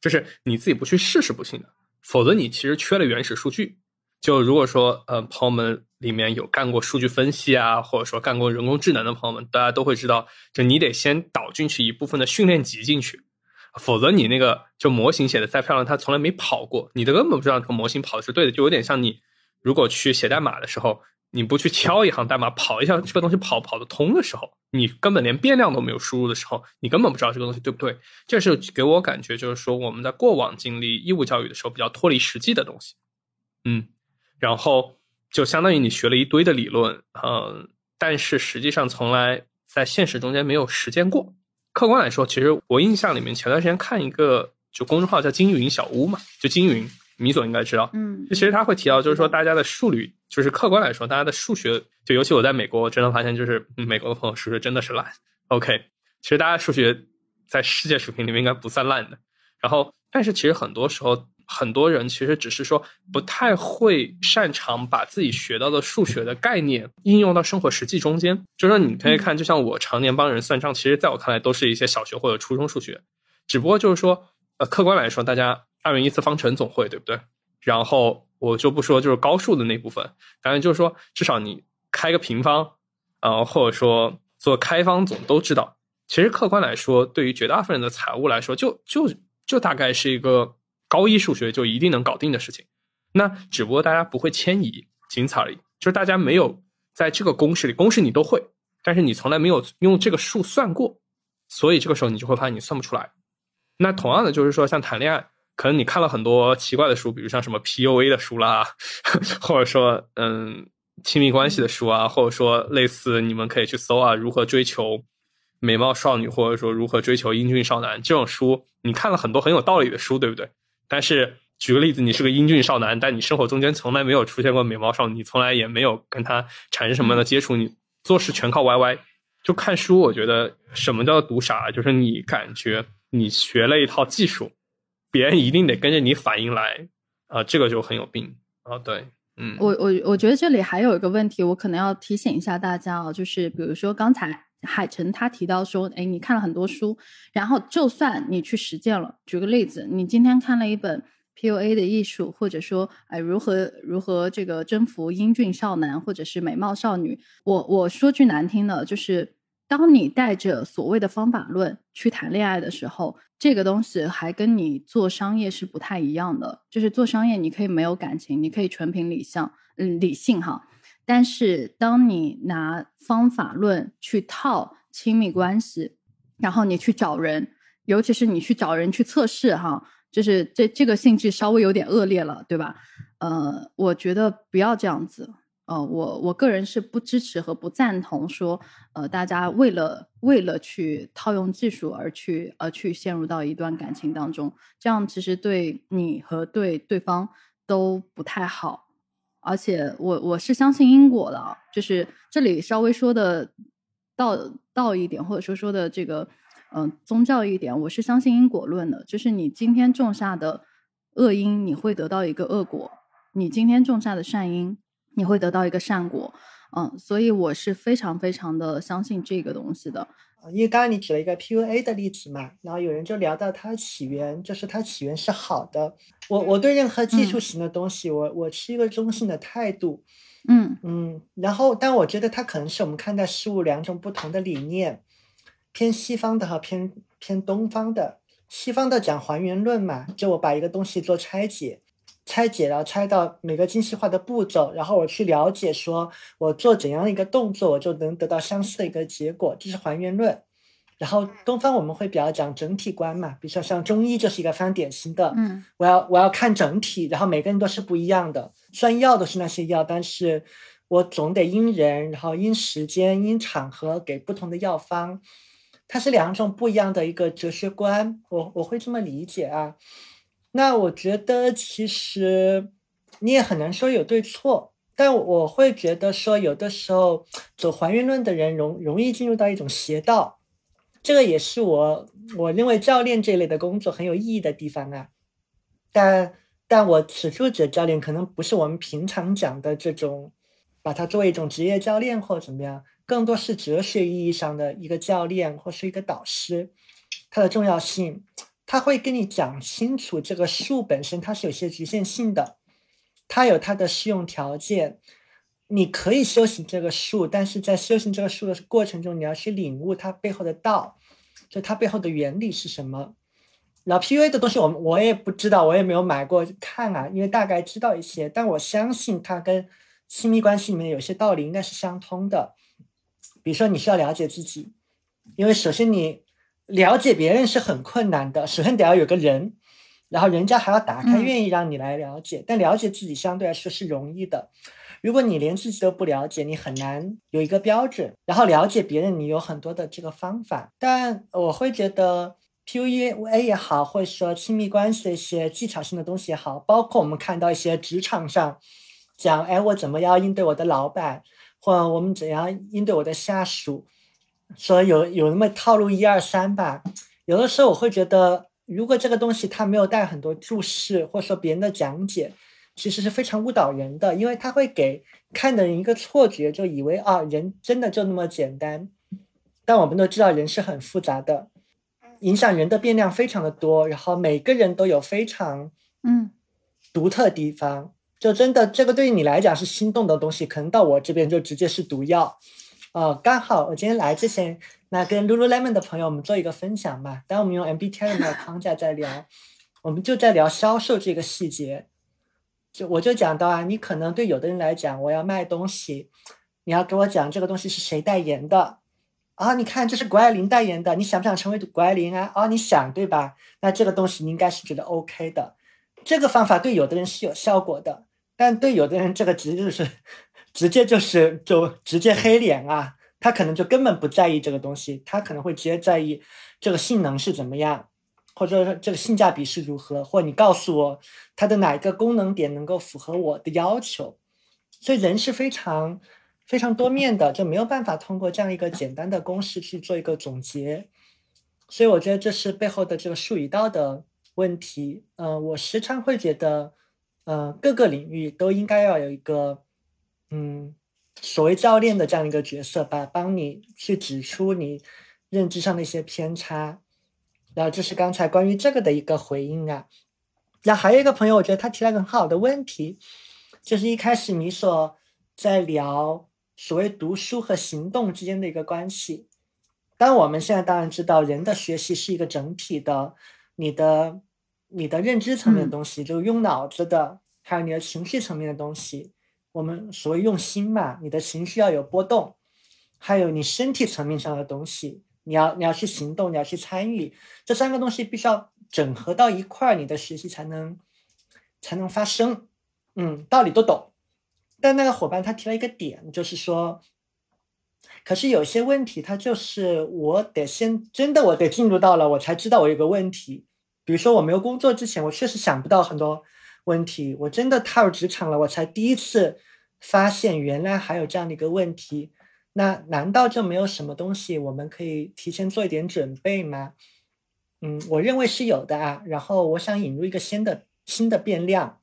就是你自己不去试是不行的。否则你其实缺了原始数据，就如果说呃朋友们里面有干过数据分析啊，或者说干过人工智能的朋友们，大家都会知道，就你得先导进去一部分的训练集进去，否则你那个就模型写的再漂亮，它从来没跑过，你都根本不知道这个模型跑的是对的，就有点像你如果去写代码的时候。你不去敲一行代码，跑一下这个东西跑跑得通的时候，你根本连变量都没有输入的时候，你根本不知道这个东西对不对。这是给我感觉，就是说我们在过往经历义务教育的时候比较脱离实际的东西。嗯，然后就相当于你学了一堆的理论，嗯，但是实际上从来在现实中间没有实践过。客观来说，其实我印象里面前段时间看一个就公众号叫金云小屋嘛，就金云。米总应该知道，嗯，就其实他会提到，就是说大家的数理，就是客观来说，大家的数学，就尤其我在美国，我真的发现，就是美国的朋友数学真的是烂。OK，其实大家数学在世界水平里面应该不算烂的。然后，但是其实很多时候，很多人其实只是说不太会擅长把自己学到的数学的概念应用到生活实际中间。就是说，你可以看，就像我常年帮人算账，其实在我看来都是一些小学或者初中数学，只不过就是说，呃，客观来说，大家。二元一次方程总会对不对？然后我就不说就是高数的那部分，反正就是说至少你开个平方，呃，或者说做开方总都知道。其实客观来说，对于绝大部分人的财务来说，就就就大概是一个高一数学就一定能搞定的事情。那只不过大家不会迁移，仅此而已。就是大家没有在这个公式里，公式你都会，但是你从来没有用这个数算过，所以这个时候你就会发现你算不出来。那同样的就是说，像谈恋爱。可能你看了很多奇怪的书，比如像什么 PUA 的书啦，或者说嗯亲密关系的书啊，或者说类似你们可以去搜啊，如何追求美貌少女，或者说如何追求英俊少男这种书，你看了很多很有道理的书，对不对？但是举个例子，你是个英俊少男，但你生活中间从来没有出现过美貌少女，你从来也没有跟他产生什么的接触，你做事全靠 YY，就看书。我觉得什么叫读傻，就是你感觉你学了一套技术。别人一定得跟着你反应来啊，这个就很有病啊。对，嗯，我我我觉得这里还有一个问题，我可能要提醒一下大家啊，就是比如说刚才海晨他提到说，哎，你看了很多书，然后就算你去实践了，举个例子，你今天看了一本 PUA 的艺术，或者说哎如何如何这个征服英俊少男或者是美貌少女，我我说句难听的，就是。当你带着所谓的方法论去谈恋爱的时候，这个东西还跟你做商业是不太一样的。就是做商业，你可以没有感情，你可以纯凭理性，嗯，理性哈。但是当你拿方法论去套亲密关系，然后你去找人，尤其是你去找人去测试哈，就是这这个性质稍微有点恶劣了，对吧？呃，我觉得不要这样子。呃，我我个人是不支持和不赞同说，呃，大家为了为了去套用技术而去而去陷入到一段感情当中，这样其实对你和对对方都不太好。而且我我是相信因果的，就是这里稍微说的道道一点，或者说说的这个嗯宗教一点，我是相信因果论的，就是你今天种下的恶因，你会得到一个恶果；你今天种下的善因。你会得到一个善果，嗯，所以我是非常非常的相信这个东西的。因为刚刚你举了一个 PUA 的例子嘛，然后有人就聊到它起源，就是它起源是好的。我我对任何技术型的东西，我我是一个中性的态度，嗯嗯。然后，但我觉得它可能是我们看待事物两种不同的理念，偏西方的和偏偏东方的。西方的讲还原论嘛，就我把一个东西做拆解。拆解了，拆到每个精细化的步骤，然后我去了解，说我做怎样的一个动作，我就能得到相似的一个结果，这是还原论。然后东方我们会比较讲整体观嘛，比如说像中医就是一个非常典型的，嗯，我要我要看整体，然后每个人都是不一样的，虽然药都是那些药，但是我总得因人，然后因时间、因场合给不同的药方，它是两种不一样的一个哲学观，我我会这么理解啊。那我觉得其实你也很难说有对错，但我会觉得说有的时候走还原论的人容容易进入到一种邪道，这个也是我我认为教练这类的工作很有意义的地方啊。但但我此处指教练可能不是我们平常讲的这种，把它作为一种职业教练或怎么样，更多是哲学意义上的一个教练或是一个导师，它的重要性。他会跟你讲清楚，这个数本身它是有些局限性的，它有它的适用条件。你可以修行这个术，但是在修行这个术的过程中，你要去领悟它背后的道，就它背后的原理是什么。然后 PUA 的东西，我我也不知道，我也没有买过看啊，因为大概知道一些，但我相信它跟亲密关系里面有些道理应该是相通的。比如说，你需要了解自己，因为首先你了解别人是很困难的，首先得要有个人，然后人家还要打开，愿意让你来了解。但了解自己相对来说是容易的。如果你连自己都不了解，你很难有一个标准。然后了解别人，你有很多的这个方法。但我会觉得 PUA 也好，或者说亲密关系的一些技巧性的东西也好，包括我们看到一些职场上讲，哎，我怎么样应对我的老板，或者我们怎样应对我的下属，说有有那么套路一二三吧。有的时候我会觉得，如果这个东西它没有带很多注释，或者说别人的讲解。其实是非常误导人的，因为它会给看的人一个错觉，就以为啊，人真的就那么简单。但我们都知道，人是很复杂的，影响人的变量非常的多，然后每个人都有非常嗯独特地方。就真的这个对于你来讲是心动的东西，可能到我这边就直接是毒药。呃，刚好我今天来之前，那跟 Lululemon 的朋友我们做一个分享嘛，当我们用 MBTI 的框架在聊，我们就在聊销售这个细节。就我就讲到啊，你可能对有的人来讲，我要卖东西，你要给我讲这个东西是谁代言的啊？你看这是谷爱凌代言的，你想不想成为谷爱凌啊？哦，你想对吧？那这个东西你应该是觉得 OK 的。这个方法对有的人是有效果的，但对有的人这个直接就是直接就是就直接黑脸啊，他可能就根本不在意这个东西，他可能会直接在意这个性能是怎么样。或者说这个性价比是如何，或你告诉我它的哪一个功能点能够符合我的要求，所以人是非常非常多面的，就没有办法通过这样一个简单的公式去做一个总结。所以我觉得这是背后的这个术语道的问题。嗯，我时常会觉得，嗯，各个领域都应该要有一个，嗯，所谓教练的这样一个角色吧，帮你去指出你认知上的一些偏差。然后这是刚才关于这个的一个回应啊。然后还有一个朋友，我觉得他提了个很好的问题，就是一开始你所在聊所谓读书和行动之间的一个关系。但我们现在当然知道，人的学习是一个整体的，你的你的认知层面的东西，就是用脑子的，还有你的情绪层面的东西。我们所谓用心嘛，你的情绪要有波动，还有你身体层面上的东西。你要你要去行动，你要去参与，这三个东西必须要整合到一块儿，你的学习才能才能发生。嗯，道理都懂，但那个伙伴他提了一个点，就是说，可是有些问题，他就是我得先真的我得进入到了，我才知道我有个问题。比如说我没有工作之前，我确实想不到很多问题，我真的踏入职场了，我才第一次发现原来还有这样的一个问题。那难道就没有什么东西我们可以提前做一点准备吗？嗯，我认为是有的啊。然后我想引入一个新的新的变量，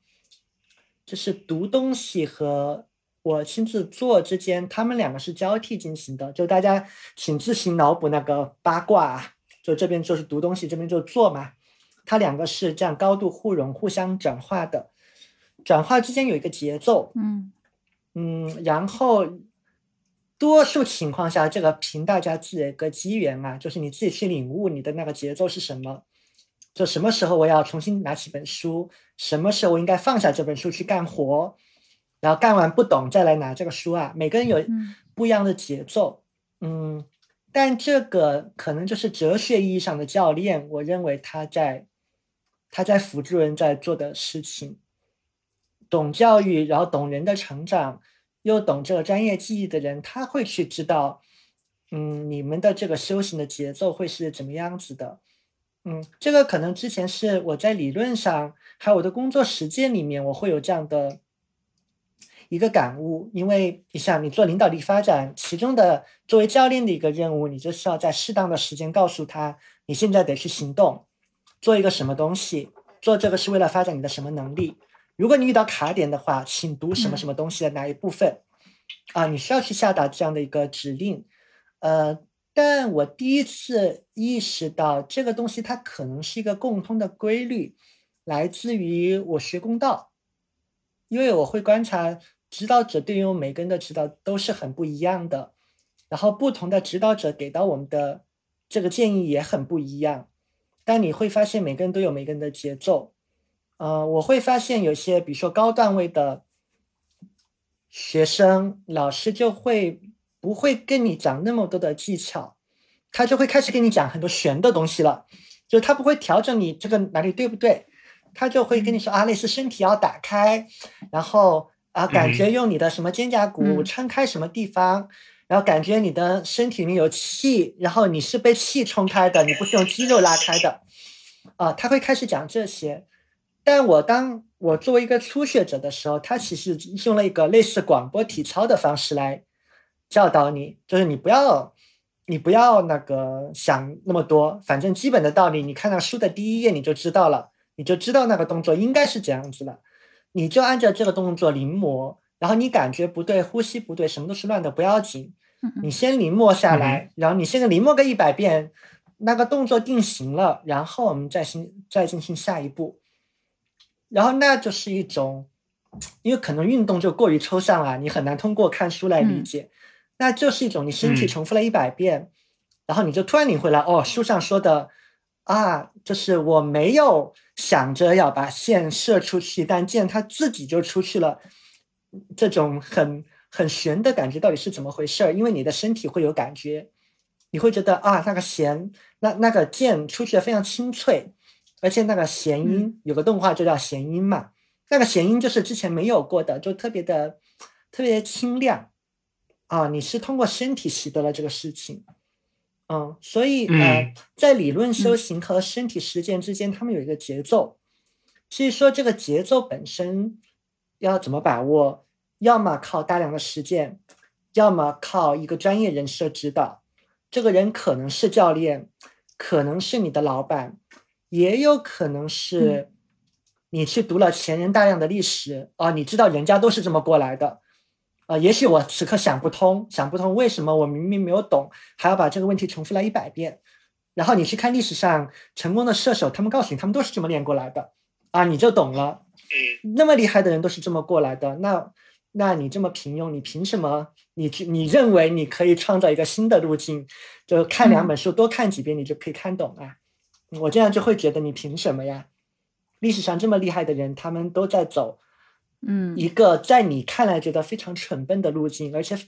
就是读东西和我亲自做之间，他们两个是交替进行的。就大家请自行脑补那个八卦啊，就这边就是读东西，这边就做嘛。它两个是这样高度互融、互相转化的，转化之间有一个节奏。嗯嗯，然后。多数情况下，这个凭大家自己的一个机缘啊，就是你自己去领悟你的那个节奏是什么。就什么时候我要重新拿起本书，什么时候我应该放下这本书去干活，然后干完不懂再来拿这个书啊。每个人有不一样的节奏，嗯，但这个可能就是哲学意义上的教练。我认为他在他在辅助人在做的事情，懂教育，然后懂人的成长。又懂这个专业技艺的人，他会去知道，嗯，你们的这个修行的节奏会是怎么样子的，嗯，这个可能之前是我在理论上，还有我的工作实践里面，我会有这样的一个感悟。因为你想，你做领导力发展，其中的作为教练的一个任务，你就是要在适当的时间告诉他，你现在得去行动，做一个什么东西，做这个是为了发展你的什么能力。如果你遇到卡点的话，请读什么什么东西的哪一部分啊？你需要去下达这样的一个指令。呃，但我第一次意识到这个东西它可能是一个共通的规律，来自于我学公道。因为我会观察指导者对于我们每个人的指导都是很不一样的，然后不同的指导者给到我们的这个建议也很不一样，但你会发现每个人都有每个人的节奏。呃，我会发现有些，比如说高段位的学生，老师就会不会跟你讲那么多的技巧，他就会开始跟你讲很多玄的东西了，就他不会调整你这个哪里对不对，他就会跟你说啊，类似身体要打开，然后啊，感觉用你的什么肩胛骨撑开什么地方，然后感觉你的身体里有气，然后你是被气冲开的，你不是用肌肉拉开的，啊，他会开始讲这些。但我当我作为一个初学者的时候，他其实用了一个类似广播体操的方式来教导你，就是你不要，你不要那个想那么多，反正基本的道理，你看到书的第一页你就知道了，你就知道那个动作应该是这样子了，你就按照这个动作临摹，然后你感觉不对，呼吸不对，什么都是乱的，不要紧，你先临摹下来，然后你现在临摹个一百遍，那个动作定型了，然后我们再行再进行下一步。然后那就是一种，因为可能运动就过于抽象了，你很难通过看书来理解。那就是一种你身体重复了一百遍，然后你就突然领会了，哦，书上说的啊，就是我没有想着要把线射出去，但箭它自己就出去了。这种很很玄的感觉到底是怎么回事儿？因为你的身体会有感觉，你会觉得啊，那个弦，那那个键出去的非常清脆。而且那个弦音有个动画就叫弦音嘛，那个弦音就是之前没有过的，就特别的特别清亮啊！你是通过身体习得了这个事情，嗯，所以呃，在理论修行和身体实践之间，他们有一个节奏。至于说这个节奏本身要怎么把握，要么靠大量的实践，要么靠一个专业人士的指导。这个人可能是教练，可能是你的老板。也有可能是，你去读了前人大量的历史啊，你知道人家都是这么过来的，啊，也许我此刻想不通，想不通为什么我明明没有懂，还要把这个问题重复了一百遍，然后你去看历史上成功的射手，他们告诉你他们都是这么练过来的，啊，你就懂了，那么厉害的人都是这么过来的，那那你这么平庸，你凭什么？你你认为你可以创造一个新的路径？就看两本书，多看几遍，你就可以看懂啊。我这样就会觉得你凭什么呀？历史上这么厉害的人，他们都在走，嗯，一个在你看来觉得非常蠢笨的路径，而且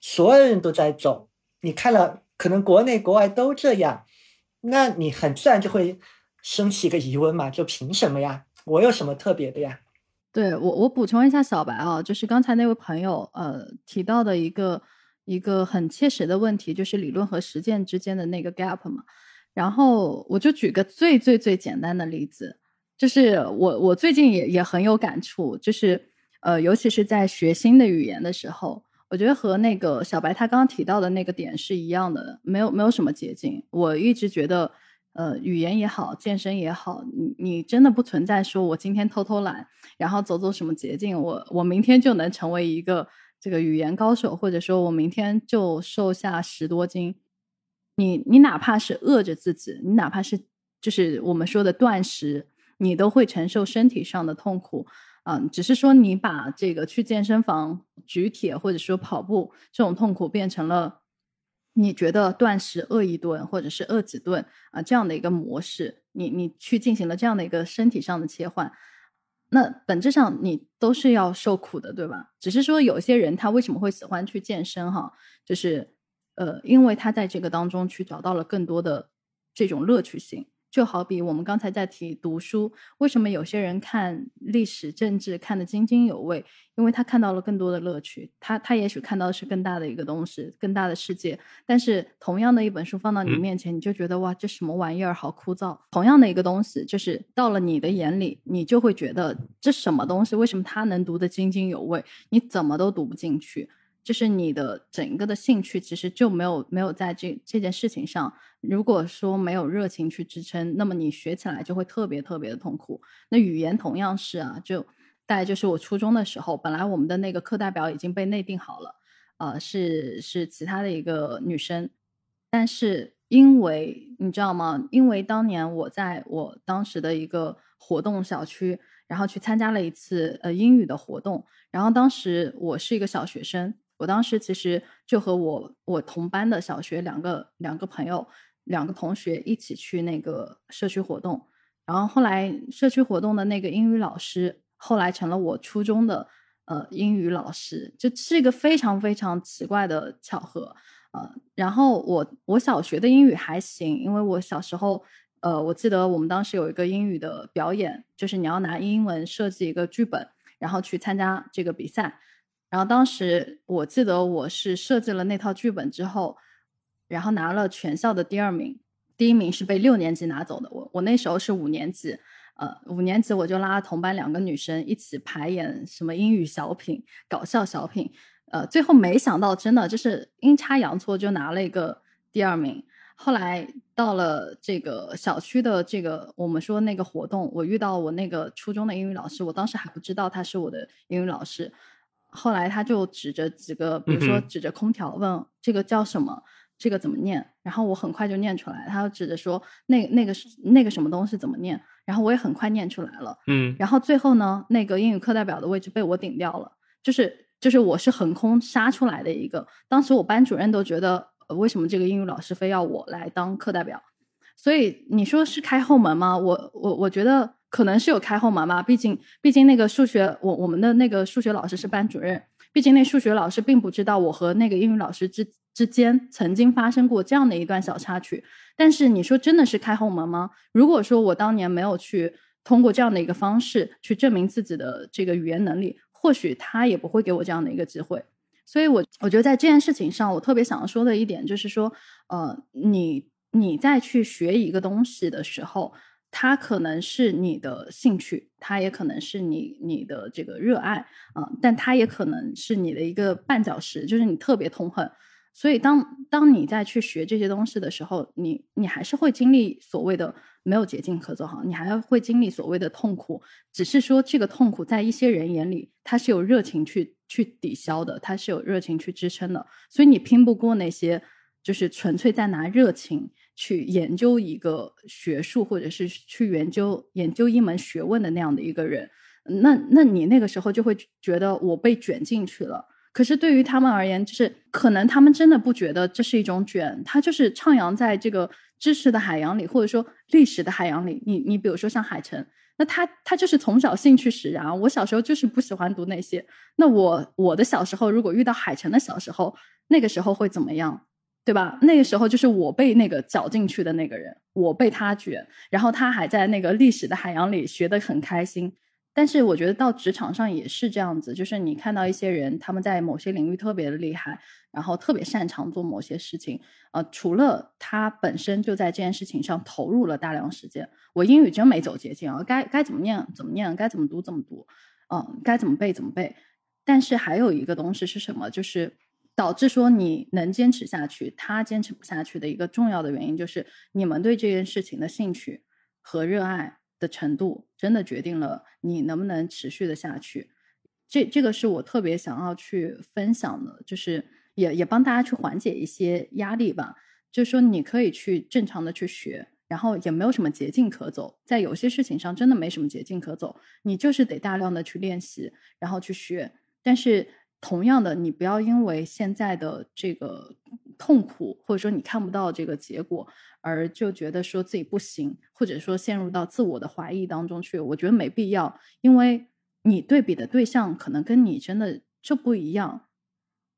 所有人都在走。你看了，可能国内国外都这样，那你很自然就会升起一个疑问嘛？就凭什么呀？我有什么特别的呀？对我，我补充一下，小白啊，就是刚才那位朋友呃提到的一个一个很切实的问题，就是理论和实践之间的那个 gap 嘛。然后我就举个最最最简单的例子，就是我我最近也也很有感触，就是呃，尤其是在学新的语言的时候，我觉得和那个小白他刚刚提到的那个点是一样的，没有没有什么捷径。我一直觉得，呃，语言也好，健身也好，你你真的不存在说我今天偷偷懒，然后走走什么捷径，我我明天就能成为一个这个语言高手，或者说我明天就瘦下十多斤。你你哪怕是饿着自己，你哪怕是就是我们说的断食，你都会承受身体上的痛苦，嗯，只是说你把这个去健身房举铁或者说跑步这种痛苦变成了你觉得断食饿一顿或者是饿几顿啊这样的一个模式，你你去进行了这样的一个身体上的切换，那本质上你都是要受苦的，对吧？只是说有些人他为什么会喜欢去健身哈，就是。呃，因为他在这个当中去找到了更多的这种乐趣性，就好比我们刚才在提读书，为什么有些人看历史政治看得津津有味？因为他看到了更多的乐趣，他他也许看到的是更大的一个东西，更大的世界。但是同样的一本书放到你面前，你就觉得哇，这什么玩意儿，好枯燥。同样的一个东西，就是到了你的眼里，你就会觉得这什么东西？为什么他能读得津津有味？你怎么都读不进去？就是你的整个的兴趣其实就没有没有在这这件事情上。如果说没有热情去支撑，那么你学起来就会特别特别的痛苦。那语言同样是啊，就大概就是我初中的时候，本来我们的那个课代表已经被内定好了，呃，是是其他的一个女生，但是因为你知道吗？因为当年我在我当时的一个活动小区。然后去参加了一次呃英语的活动。然后当时我是一个小学生，我当时其实就和我我同班的小学两个两个朋友两个同学一起去那个社区活动。然后后来社区活动的那个英语老师后来成了我初中的呃英语老师，就是一个非常非常奇怪的巧合。呃，然后我我小学的英语还行，因为我小时候，呃，我记得我们当时有一个英语的表演，就是你要拿英文设计一个剧本，然后去参加这个比赛。然后当时我记得我是设计了那套剧本之后，然后拿了全校的第二名，第一名是被六年级拿走的。我我那时候是五年级，呃，五年级我就拉同班两个女生一起排演什么英语小品、搞笑小品。呃，最后没想到，真的就是阴差阳错就拿了一个第二名。后来到了这个小区的这个我们说那个活动，我遇到我那个初中的英语老师，我当时还不知道他是我的英语老师。后来他就指着几个，比如说指着空调问这个叫什么，这个怎么念？然后我很快就念出来。他又指着说那那个是那个什么东西怎么念？然后我也很快念出来了。嗯。然后最后呢，那个英语课代表的位置被我顶掉了，就是。就是我是横空杀出来的一个，当时我班主任都觉得，为什么这个英语老师非要我来当课代表？所以你说是开后门吗？我我我觉得可能是有开后门吧，毕竟毕竟那个数学，我我们的那个数学老师是班主任，毕竟那数学老师并不知道我和那个英语老师之之间曾经发生过这样的一段小插曲。但是你说真的是开后门吗？如果说我当年没有去通过这样的一个方式去证明自己的这个语言能力。或许他也不会给我这样的一个机会，所以，我我觉得在这件事情上，我特别想要说的一点就是说，呃，你你在去学一个东西的时候，它可能是你的兴趣，它也可能是你你的这个热爱啊，但它也可能是你的一个绊脚石，就是你特别痛恨。所以，当当你在去学这些东西的时候，你你还是会经历所谓的没有捷径可走哈，你还会经历所谓的痛苦，只是说这个痛苦在一些人眼里，它是有热情去去抵消的，它是有热情去支撑的。所以你拼不过那些就是纯粹在拿热情去研究一个学术，或者是去研究研究一门学问的那样的一个人，那那你那个时候就会觉得我被卷进去了。可是对于他们而言，就是可能他们真的不觉得这是一种卷，他就是徜徉在这个知识的海洋里，或者说历史的海洋里。你你比如说像海城，那他他就是从小兴趣使然。我小时候就是不喜欢读那些，那我我的小时候如果遇到海城的小时候，那个时候会怎么样，对吧？那个时候就是我被那个搅进去的那个人，我被他卷，然后他还在那个历史的海洋里学得很开心。但是我觉得到职场上也是这样子，就是你看到一些人，他们在某些领域特别的厉害，然后特别擅长做某些事情，呃，除了他本身就在这件事情上投入了大量时间，我英语真没走捷径啊，该该怎么念怎么念，该怎么读怎么读，嗯，该怎么背怎么背。但是还有一个东西是什么？就是导致说你能坚持下去，他坚持不下去的一个重要的原因，就是你们对这件事情的兴趣和热爱。的程度真的决定了你能不能持续的下去，这这个是我特别想要去分享的，就是也也帮大家去缓解一些压力吧。就是说你可以去正常的去学，然后也没有什么捷径可走，在有些事情上真的没什么捷径可走，你就是得大量的去练习，然后去学。但是同样的，你不要因为现在的这个痛苦，或者说你看不到这个结果。而就觉得说自己不行，或者说陷入到自我的怀疑当中去，我觉得没必要，因为你对比的对象可能跟你真的就不一样。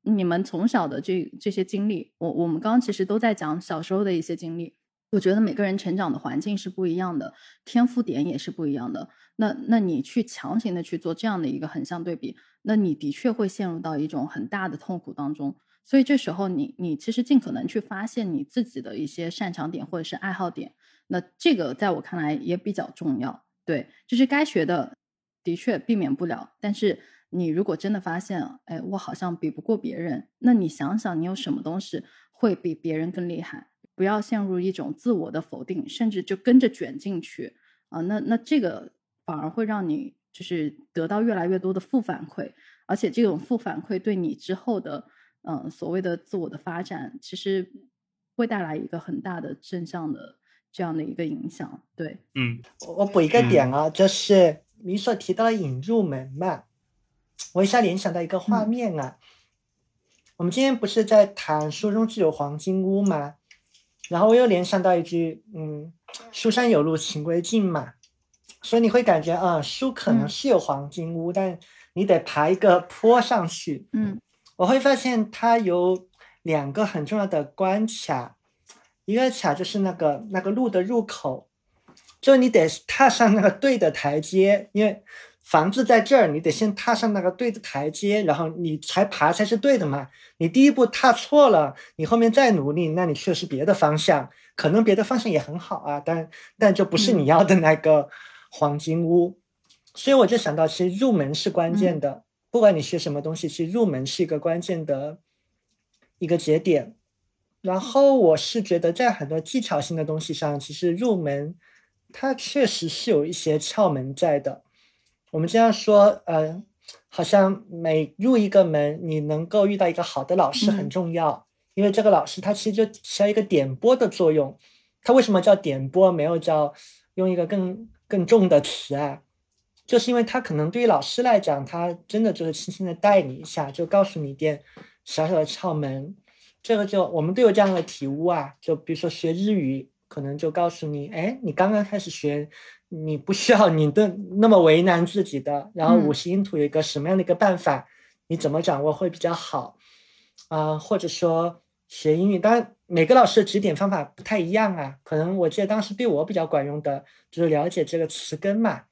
你们从小的这这些经历，我我们刚刚其实都在讲小时候的一些经历。我觉得每个人成长的环境是不一样的，天赋点也是不一样的。那那你去强行的去做这样的一个横向对比，那你的确会陷入到一种很大的痛苦当中。所以这时候，你你其实尽可能去发现你自己的一些擅长点或者是爱好点，那这个在我看来也比较重要。对，就是该学的的确避免不了，但是你如果真的发现，哎，我好像比不过别人，那你想想，你有什么东西会比别人更厉害？不要陷入一种自我的否定，甚至就跟着卷进去啊，那那这个反而会让你就是得到越来越多的负反馈，而且这种负反馈对你之后的。嗯，所谓的自我的发展，其实会带来一个很大的正向的这样的一个影响。对，嗯，我我补一个点啊，就是你所提到的引入门嘛，我一下联想到一个画面啊。我们今天不是在谈书中自有黄金屋吗？然后我又联想到一句，嗯，书山有路勤为径嘛，所以你会感觉啊，书可能是有黄金屋，但你得爬一个坡上去。嗯，我会发现它有两个很重要的关卡，一个卡就是那个那个路的入口，就你得踏上那个对的台阶，因为。房子在这儿，你得先踏上那个对的台阶，然后你才爬才是对的嘛。你第一步踏错了，你后面再努力，那你去的是别的方向，可能别的方向也很好啊，但但就不是你要的那个黄金屋。所以我就想到，其实入门是关键的，不管你学什么东西，其实入门是一个关键的一个节点。然后我是觉得，在很多技巧性的东西上，其实入门它确实是有一些窍门在的。我们这样说，呃，好像每入一个门，你能够遇到一个好的老师很重要，因为这个老师他其实就起到一个点拨的作用。他为什么叫点拨，没有叫用一个更更重的词啊？就是因为他可能对于老师来讲，他真的就是轻轻的带你一下，就告诉你一点小小的窍门。这个就我们都有这样的体悟啊，就比如说学日语，可能就告诉你，哎，你刚刚开始学。你不需要你的那么为难自己的，然后五十音图有一个什么样的一个办法，你怎么掌握会比较好啊？或者说学英语，当然每个老师的指点方法不太一样啊。可能我记得当时对我比较管用的就是了解这个词根嘛，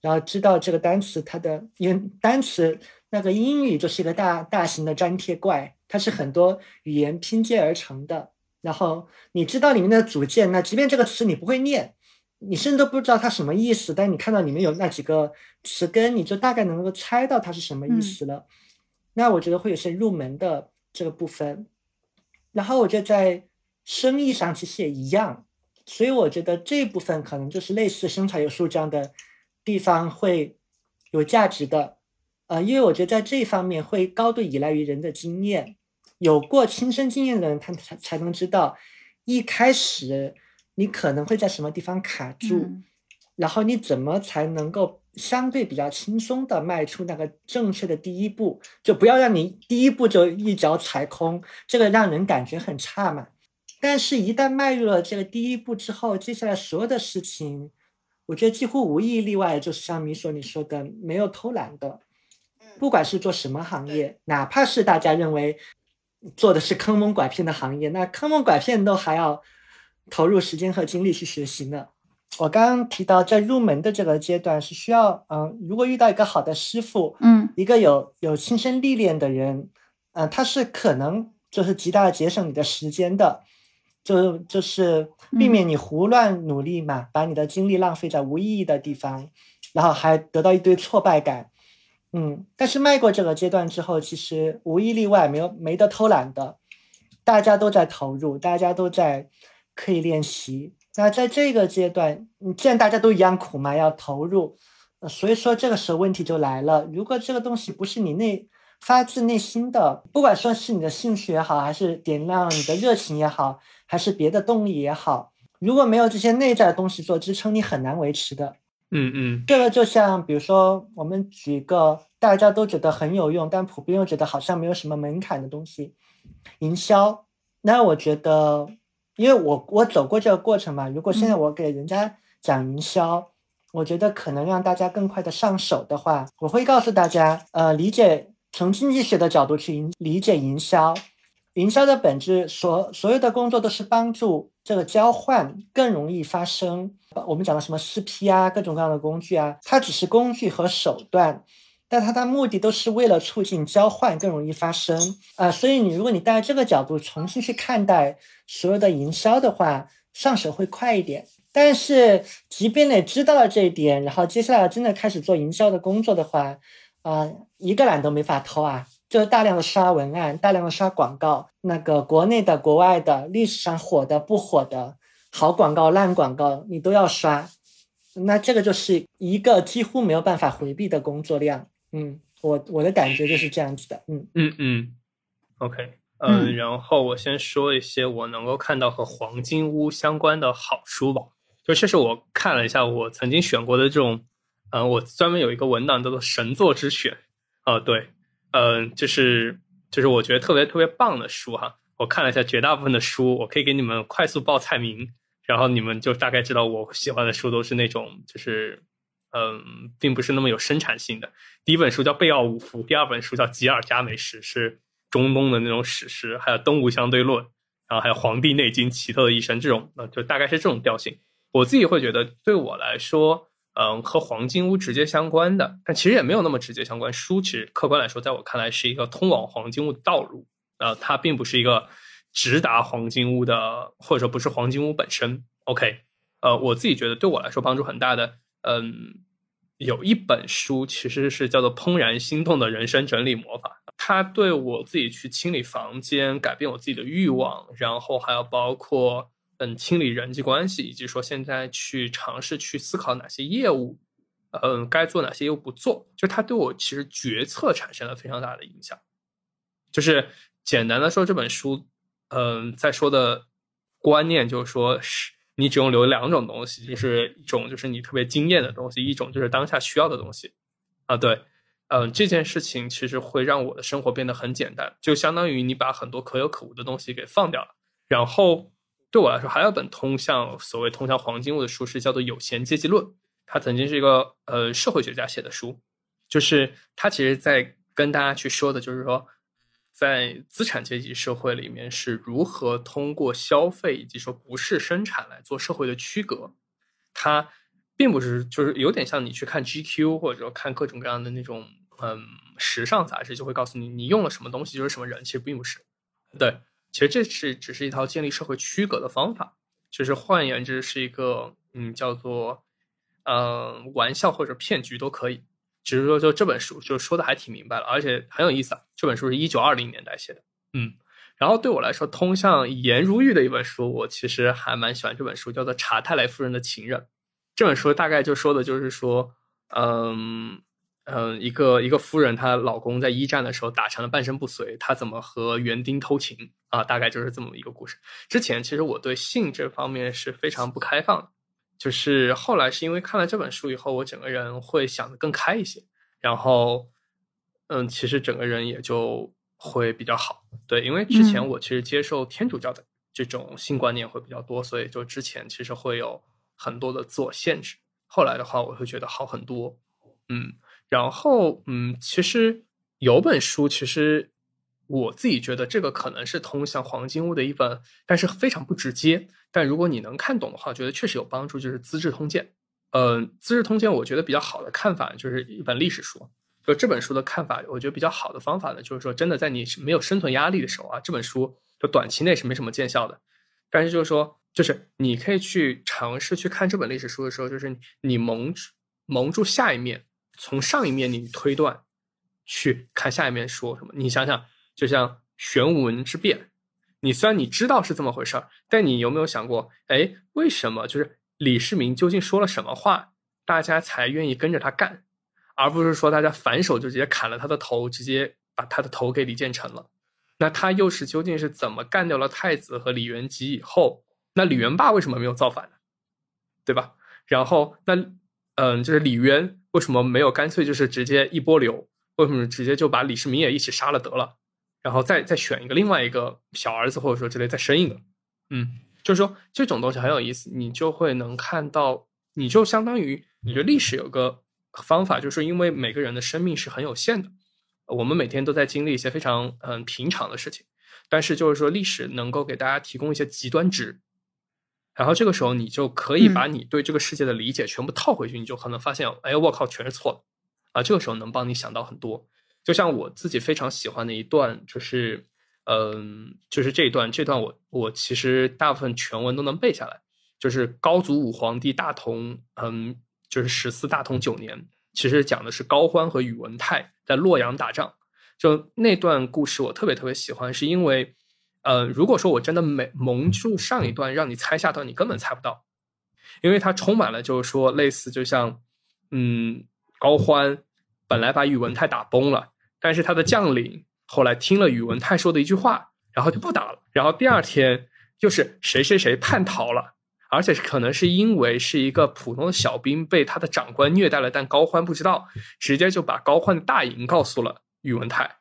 然后知道这个单词它的，因为单词那个英语就是一个大大型的粘贴怪，它是很多语言拼接而成的。然后你知道里面的组件，那即便这个词你不会念。你甚至都不知道它什么意思，但你看到里面有那几个词根，你就大概能够猜到它是什么意思了。那我觉得会有些入门的这个部分，然后我觉得在生意上其实也一样，所以我觉得这部分可能就是类似生产有术这样的地方会有价值的，呃，因为我觉得在这一方面会高度依赖于人的经验，有过亲身经验的人，他才才能知道一开始。你可能会在什么地方卡住，然后你怎么才能够相对比较轻松的迈出那个正确的第一步？就不要让你第一步就一脚踩空，这个让人感觉很差嘛。但是，一旦迈入了这个第一步之后，接下来所有的事情，我觉得几乎无一例外，就是像米索你说的，没有偷懒的。不管是做什么行业，哪怕是大家认为做的是坑蒙拐骗的行业，那坑蒙拐骗都还要。投入时间和精力去学习呢？我刚刚提到，在入门的这个阶段是需要，嗯，如果遇到一个好的师傅，嗯，一个有有亲身历练的人，嗯，他是可能就是极大的节省你的时间的，就就是避免你胡乱努力嘛，把你的精力浪费在无意义的地方，然后还得到一堆挫败感，嗯，但是迈过这个阶段之后，其实无一例外没有没得偷懒的，大家都在投入，大家都在。可以练习。那在这个阶段，你既然大家都一样苦嘛，要投入，所以说这个时候问题就来了。如果这个东西不是你内发自内心的，不管说是你的兴趣也好，还是点亮你的热情也好，还是别的动力也好，如果没有这些内在的东西做支撑，你很难维持的。嗯嗯，这个就像比如说，我们举一个大家都觉得很有用，但普遍又觉得好像没有什么门槛的东西，营销。那我觉得。因为我我走过这个过程嘛，如果现在我给人家讲营销，我觉得可能让大家更快的上手的话，我会告诉大家，呃，理解从经济学的角度去理解营销，营销的本质，所所有的工作都是帮助这个交换更容易发生。我们讲的什么四 P 啊，各种各样的工具啊，它只是工具和手段。但它的目的都是为了促进交换更容易发生啊，所以你如果你带这个角度重新去看待所有的营销的话，上手会快一点。但是即便你知道了这一点，然后接下来真的开始做营销的工作的话，啊，一个懒都没法偷啊，就是大量的刷文案，大量的刷广告，那个国内的、国外的、历史上火的、不火的，好广告、烂广告，你都要刷。那这个就是一个几乎没有办法回避的工作量。嗯，我我的感觉就是这样子的。嗯嗯嗯，OK，嗯，然后我先说一些我能够看到和黄金屋相关的好书吧。就这是我看了一下我曾经选过的这种嗯，我专门有一个文档叫做“神作之选”，啊，对，嗯，就是就是我觉得特别特别棒的书哈。我看了一下绝大部分的书，我可以给你们快速报菜名，然后你们就大概知道我喜欢的书都是那种就是嗯，并不是那么有生产性的。第一本书叫《贝奥武夫》，第二本书叫《吉尔伽美什》，是中东的那种史诗，还有《东吴相对论》，然后还有《黄帝内经》《奇特的一生》这种，那就大概是这种调性。我自己会觉得，对我来说。嗯，和黄金屋直接相关的，但其实也没有那么直接相关。书其实客观来说，在我看来是一个通往黄金屋的道路，呃，它并不是一个直达黄金屋的，或者说不是黄金屋本身。OK，呃，我自己觉得对我来说帮助很大的，嗯，有一本书其实是叫做《怦然心动的人生整理魔法》，它对我自己去清理房间、改变我自己的欲望，然后还要包括。嗯，清理人际关系，以及说现在去尝试去思考哪些业务，嗯，该做哪些又不做，就它对我其实决策产生了非常大的影响。就是简单的说，这本书，嗯，在说的观念就是说，是你只用留两种东西，就是一种就是你特别惊艳的东西，一种就是当下需要的东西。啊，对，嗯，这件事情其实会让我的生活变得很简单，就相当于你把很多可有可无的东西给放掉了，然后。对我来说，还有本通向所谓通向黄金屋的书是叫做《有钱阶级论》，它曾经是一个呃社会学家写的书，就是他其实在跟大家去说的，就是说在资产阶级社会里面是如何通过消费以及说不是生产来做社会的区隔。它并不是就是有点像你去看 GQ 或者说看各种各样的那种嗯时尚杂志，就会告诉你你用了什么东西就是什么人，其实并不是，对。其实这是只是一套建立社会区隔的方法，就是换言之是一个嗯叫做呃玩笑或者骗局都可以。只是说就这本书就说的还挺明白了，而且很有意思啊。这本书是一九二零年代写的，嗯。然后对我来说，通向颜如玉的一本书，我其实还蛮喜欢这本书，叫做《查泰莱夫人的情人》。这本书大概就说的就是说，嗯。嗯，一个一个夫人，她老公在一战的时候打成了半身不遂，她怎么和园丁偷情啊？大概就是这么一个故事。之前其实我对性这方面是非常不开放的，就是后来是因为看了这本书以后，我整个人会想的更开一些，然后嗯，其实整个人也就会比较好。对，因为之前我其实接受天主教的这种性观念会比较多，所以就之前其实会有很多的自我限制。后来的话，我会觉得好很多，嗯。然后，嗯，其实有本书，其实我自己觉得这个可能是通向黄金屋的一本，但是非常不直接。但如果你能看懂的话，觉得确实有帮助。就是《资治通鉴》。嗯，《资治通鉴》我觉得比较好的看法就是一本历史书。就这本书的看法，我觉得比较好的方法呢，就是说，真的在你没有生存压力的时候啊，这本书就短期内是没什么见效的。但是就是说，就是你可以去尝试去看这本历史书的时候，就是你蒙蒙住下一面。从上一面你推断，去看下一面说什么？你想想，就像玄武门之变，你虽然你知道是这么回事儿，但你有没有想过，哎，为什么就是李世民究竟说了什么话，大家才愿意跟着他干，而不是说大家反手就直接砍了他的头，直接把他的头给李建成了？那他又是究竟是怎么干掉了太子和李元吉以后？那李元霸为什么没有造反呢？对吧？然后那嗯，就是李渊。为什么没有干脆就是直接一波流？为什么直接就把李世民也一起杀了得了？然后再再选一个另外一个小儿子，或者说之类再生一个？嗯，就是说这种东西很有意思，你就会能看到，你就相当于你的历史有个方法，就是因为每个人的生命是很有限的，我们每天都在经历一些非常嗯平常的事情，但是就是说历史能够给大家提供一些极端值。然后这个时候，你就可以把你对这个世界的理解全部套回去，你就可能发现，哎，我靠，全是错的，啊，这个时候能帮你想到很多。就像我自己非常喜欢的一段，就是，嗯，就是这一段，这段我我其实大部分全文都能背下来。就是高祖武皇帝大同，嗯，就是十四大同九年，其实讲的是高欢和宇文泰在洛阳打仗。就那段故事，我特别特别喜欢，是因为。呃，如果说我真的没蒙住上一段，让你猜下段，你根本猜不到，因为它充满了就是说类似，就像，嗯，高欢本来把宇文泰打崩了，但是他的将领后来听了宇文泰说的一句话，然后就不打了，然后第二天又是谁谁谁叛逃了而且可能是因为是一个普通的小兵被他的长官虐待了，但高欢不知道，直接就把高欢的大营告诉了宇文泰，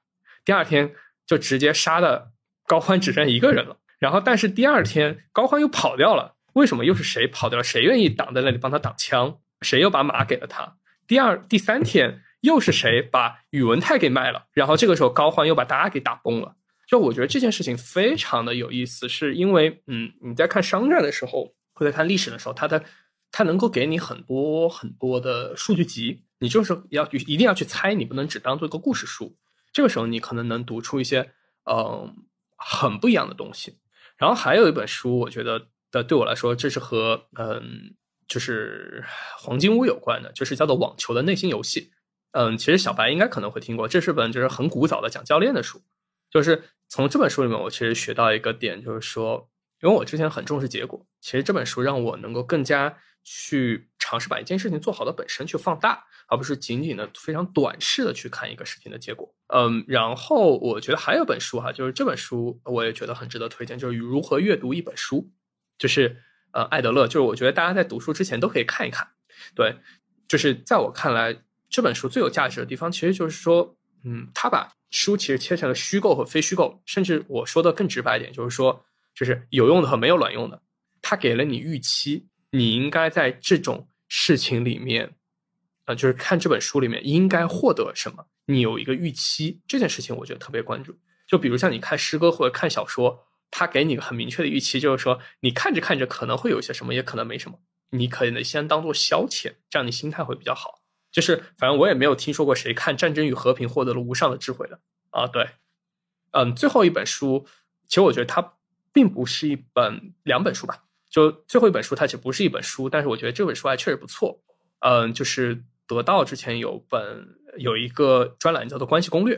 第二天就直接杀的高欢只剩一个人了。然后，但是第二天高欢又跑掉了，为什么又是谁跑掉了？谁愿意挡在那里帮他挡枪？谁又把马给了他？第二、第三天又是谁把宇文泰给卖了？然后这个时候高欢又把大家给打崩了。就我觉得这件事情非常的有意思，是因为嗯，你在看商战的时候，或者看历史的时候，它的它能够给你很多很多的数据集，你就是要一定要去猜，你不能只当做一个故事书。这个时候你可能能读出一些嗯很不一样的东西。然后还有一本书，我觉得的对我来说，这是和嗯，就是黄金屋有关的，就是叫做《网球的内心游戏》。嗯，其实小白应该可能会听过，这是本就是很古早的讲教练的书。就是从这本书里面，我其实学到一个点，就是说，因为我之前很重视结果，其实这本书让我能够更加去尝试把一件事情做好的本身去放大，而不是仅仅的非常短视的去看一个事情的结果。嗯，然后我觉得还有本书哈，就是这本书我也觉得很值得推荐，就是如何阅读一本书，就是呃艾德勒，就是我觉得大家在读书之前都可以看一看。对，就是在我看来，这本书最有价值的地方，其实就是说，嗯，他把书其实切成了虚构和非虚构，甚至我说的更直白一点，就是说，就是有用的和没有卵用的，他给了你预期，你应该在这种事情里面，呃，就是看这本书里面应该获得什么。你有一个预期，这件事情我觉得特别关注。就比如像你看诗歌或者看小说，他给你很明确的预期，就是说你看着看着可能会有些什么，也可能没什么，你可能先当做消遣，这样你心态会比较好。就是反正我也没有听说过谁看《战争与和平》获得了无上的智慧的啊。对，嗯，最后一本书，其实我觉得它并不是一本两本书吧，就最后一本书它其实不是一本书，但是我觉得这本书还确实不错。嗯，就是得到之前有本。有一个专栏叫做《关系攻略》，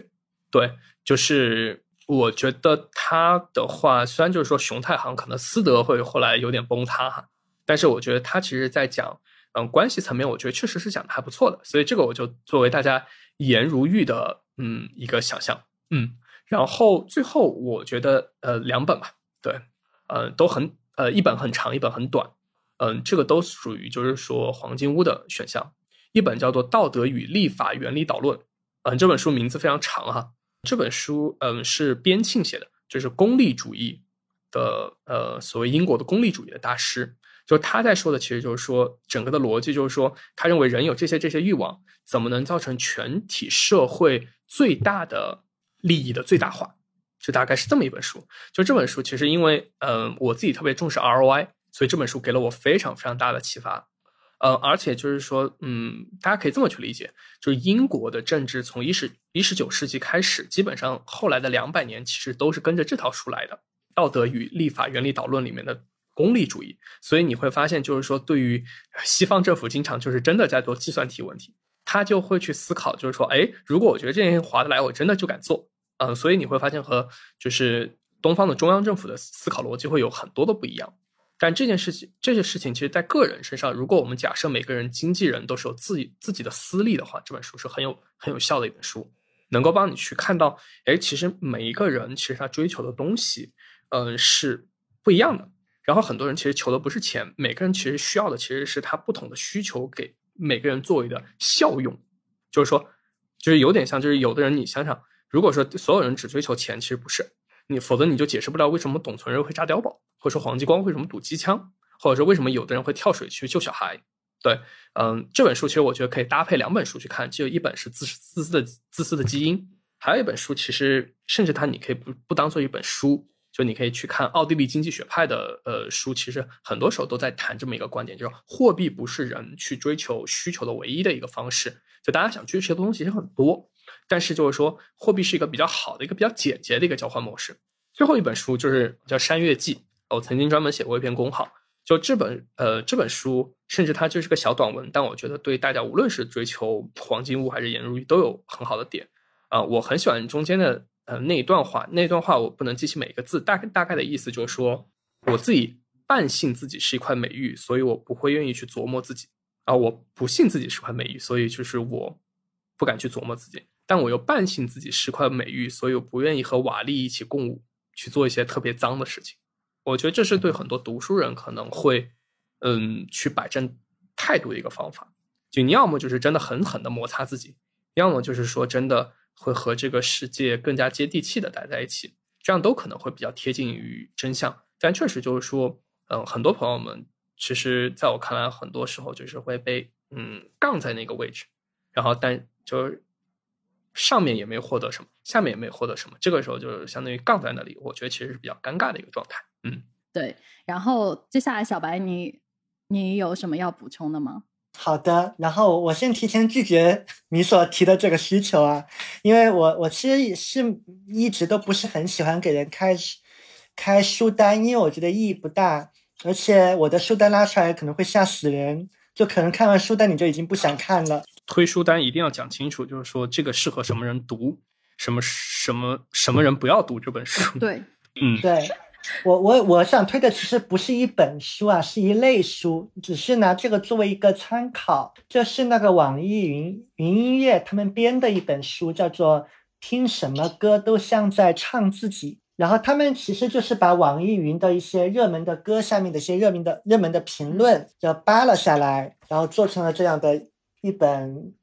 对，就是我觉得他的话，虽然就是说熊太行可能私德会后来有点崩塌哈，但是我觉得他其实在讲，嗯，关系层面，我觉得确实是讲的还不错的，所以这个我就作为大家颜如玉的，嗯，一个想象，嗯，然后最后我觉得，呃，两本吧，对，呃，都很，呃，一本很长，一本很短，嗯，这个都属于就是说黄金屋的选项。一本叫做《道德与立法原理导论》，嗯，这本书名字非常长哈。这本书，嗯，是边沁写的，就是功利主义的，呃，所谓英国的功利主义的大师。就他在说的，其实就是说，整个的逻辑就是说，他认为人有这些这些欲望，怎么能造成全体社会最大的利益的最大化？就大概是这么一本书。就这本书，其实因为，嗯，我自己特别重视 ROI，所以这本书给了我非常非常大的启发。呃，而且就是说，嗯，大家可以这么去理解，就是英国的政治从一十一十九世纪开始，基本上后来的两百年其实都是跟着这套书来的，《道德与立法原理导论》里面的功利主义。所以你会发现，就是说，对于西方政府，经常就是真的在做计算题问题，他就会去思考，就是说，哎，如果我觉得这件事情划得来，我真的就敢做。嗯，所以你会发现和就是东方的中央政府的思考逻辑会有很多的不一样。但这件事情，这些事情，其实，在个人身上，如果我们假设每个人经纪人都是有自己自己的私利的话，这本书是很有很有效的一本书，能够帮你去看到，哎，其实每一个人其实他追求的东西，嗯，是不一样的。然后很多人其实求的不是钱，每个人其实需要的其实是他不同的需求给每个人作为的效用。就是说，就是有点像，就是有的人你想想，如果说所有人只追求钱，其实不是。你否则你就解释不了为什么董存瑞会炸碉堡，或者说黄继光为什么堵机枪，或者说为什么有的人会跳水去救小孩。对，嗯，这本书其实我觉得可以搭配两本书去看，就一本是自自私的自私的基因，还有一本书其实甚至它你可以不不当做一本书，就你可以去看奥地利经济学派的呃书，其实很多时候都在谈这么一个观点，就是货币不是人去追求需求的唯一的一个方式，就大家想追求的东西其实很多。但是就是说，货币是一个比较好的一个比较简洁的一个交换模式。最后一本书就是叫《山月记》，我曾经专门写过一篇公号。就这本呃这本书，甚至它就是个小短文，但我觉得对大家无论是追求黄金屋还是颜如玉都有很好的点啊。我很喜欢中间的呃那一段话，那段话我不能记起每一个字，大概大概的意思就是说，我自己半信自己是一块美玉，所以我不会愿意去琢磨自己啊。我不信自己是块美玉，所以就是我不敢去琢磨自己。但我又半信自己是块美玉，所以我不愿意和瓦砾一起共舞，去做一些特别脏的事情。我觉得这是对很多读书人可能会嗯，去摆正态度的一个方法。就你要么就是真的狠狠的摩擦自己，要么就是说真的会和这个世界更加接地气的待在一起，这样都可能会比较贴近于真相。但确实就是说，嗯，很多朋友们其实在我看来，很多时候就是会被嗯杠在那个位置，然后但就是上面也没获得什么，下面也没获得什么，这个时候就是相当于杠在那里，我觉得其实是比较尴尬的一个状态。嗯，对。然后接下来小白，你你有什么要补充的吗？好的，然后我先提前拒绝 你所提的这个需求啊，因为我我其实是一直都不是很喜欢给人开开书单，因为我觉得意义不大，而且我的书单拉出来可能会吓死人，就可能看完书单你就已经不想看了。推书单一定要讲清楚，就是说这个适合什么人读，什么什么什么人不要读这本书。对，嗯，对。我我我想推的其实不是一本书啊，是一类书，只是拿这个作为一个参考。这是那个网易云云音乐他们编的一本书，叫做《听什么歌都像在唱自己》。然后他们其实就是把网易云的一些热门的歌下面的一些热门的热门的评论，就扒了下来，然后做成了这样的一本，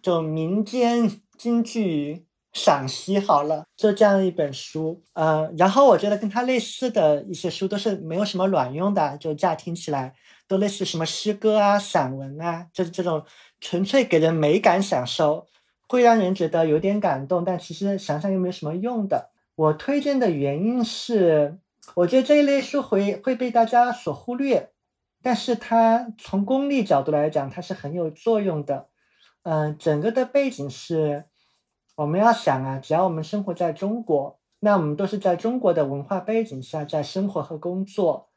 就民间京剧。赏析好了，就这样一本书，呃，然后我觉得跟它类似的一些书都是没有什么卵用的，就乍听起来都类似什么诗歌啊、散文啊，就是这种纯粹给人美感享受，会让人觉得有点感动，但其实想想又没有什么用的。我推荐的原因是，我觉得这一类书会会被大家所忽略，但是它从功利角度来讲，它是很有作用的。嗯，整个的背景是。我们要想啊，只要我们生活在中国，那我们都是在中国的文化背景下在生活和工作。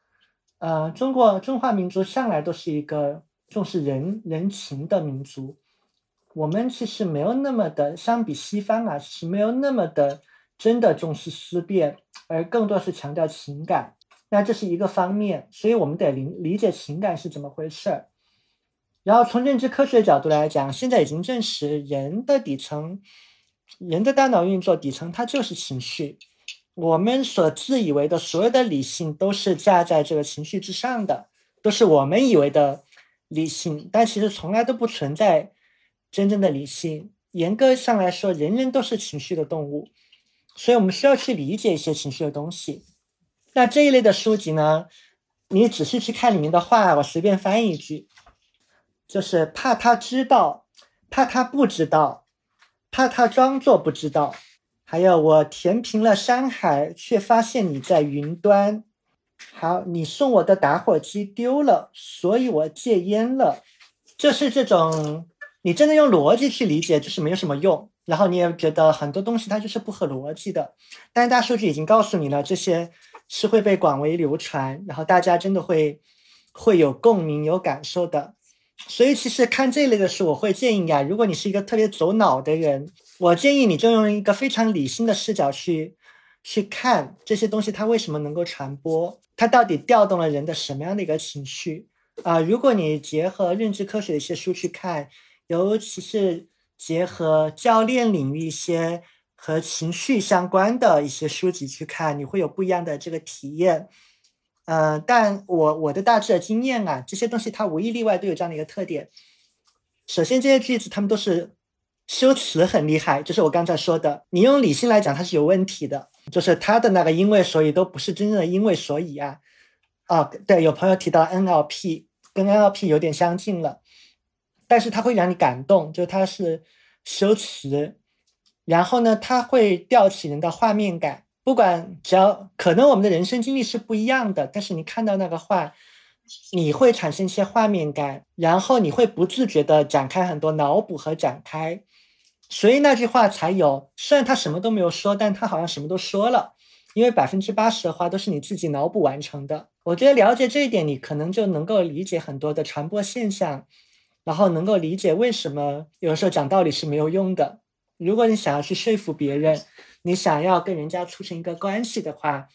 呃，中国中华民族向来都是一个重视人人情的民族。我们其实没有那么的，相比西方啊，是没有那么的真的重视思辨，而更多是强调情感。那这是一个方面，所以我们得理理解情感是怎么回事儿。然后从认知科学角度来讲，现在已经证实人的底层。人的大脑运作底层，它就是情绪。我们所自以为的所有的理性，都是架在这个情绪之上的，都是我们以为的理性，但其实从来都不存在真正的理性。严格上来说，人人都是情绪的动物，所以我们需要去理解一些情绪的东西。那这一类的书籍呢，你仔细去看里面的话，我随便翻译一句，就是怕他知道，怕他不知道。怕他装作不知道，还有我填平了山海，却发现你在云端。好，你送我的打火机丢了，所以我戒烟了。就是这种，你真的用逻辑去理解，就是没有什么用。然后你也觉得很多东西它就是不合逻辑的，但是大数据已经告诉你了，这些是会被广为流传，然后大家真的会会有共鸣、有感受的。所以其实看这类的书，我会建议呀，如果你是一个特别走脑的人，我建议你就用一个非常理性的视角去去看这些东西，它为什么能够传播，它到底调动了人的什么样的一个情绪啊？如果你结合认知科学的一些书去看，尤其是结合教练领域一些和情绪相关的一些书籍去看，你会有不一样的这个体验。嗯，但我我的大致的经验啊，这些东西它无一例外都有这样的一个特点。首先，这些句子它们都是修辞很厉害，就是我刚才说的，你用理性来讲它是有问题的，就是它的那个因为所以都不是真正的因为所以啊。啊，对，有朋友提到 NLP，跟 NLP 有点相近了，但是它会让你感动，就它是修辞，然后呢，它会吊起人的画面感。不管只要可能，我们的人生经历是不一样的，但是你看到那个画，你会产生一些画面感，然后你会不自觉的展开很多脑补和展开，所以那句话才有。虽然他什么都没有说，但他好像什么都说了，因为百分之八十的话都是你自己脑补完成的。我觉得了解这一点，你可能就能够理解很多的传播现象，然后能够理解为什么有时候讲道理是没有用的。如果你想要去说服别人。你想要跟人家促成一个关系的话，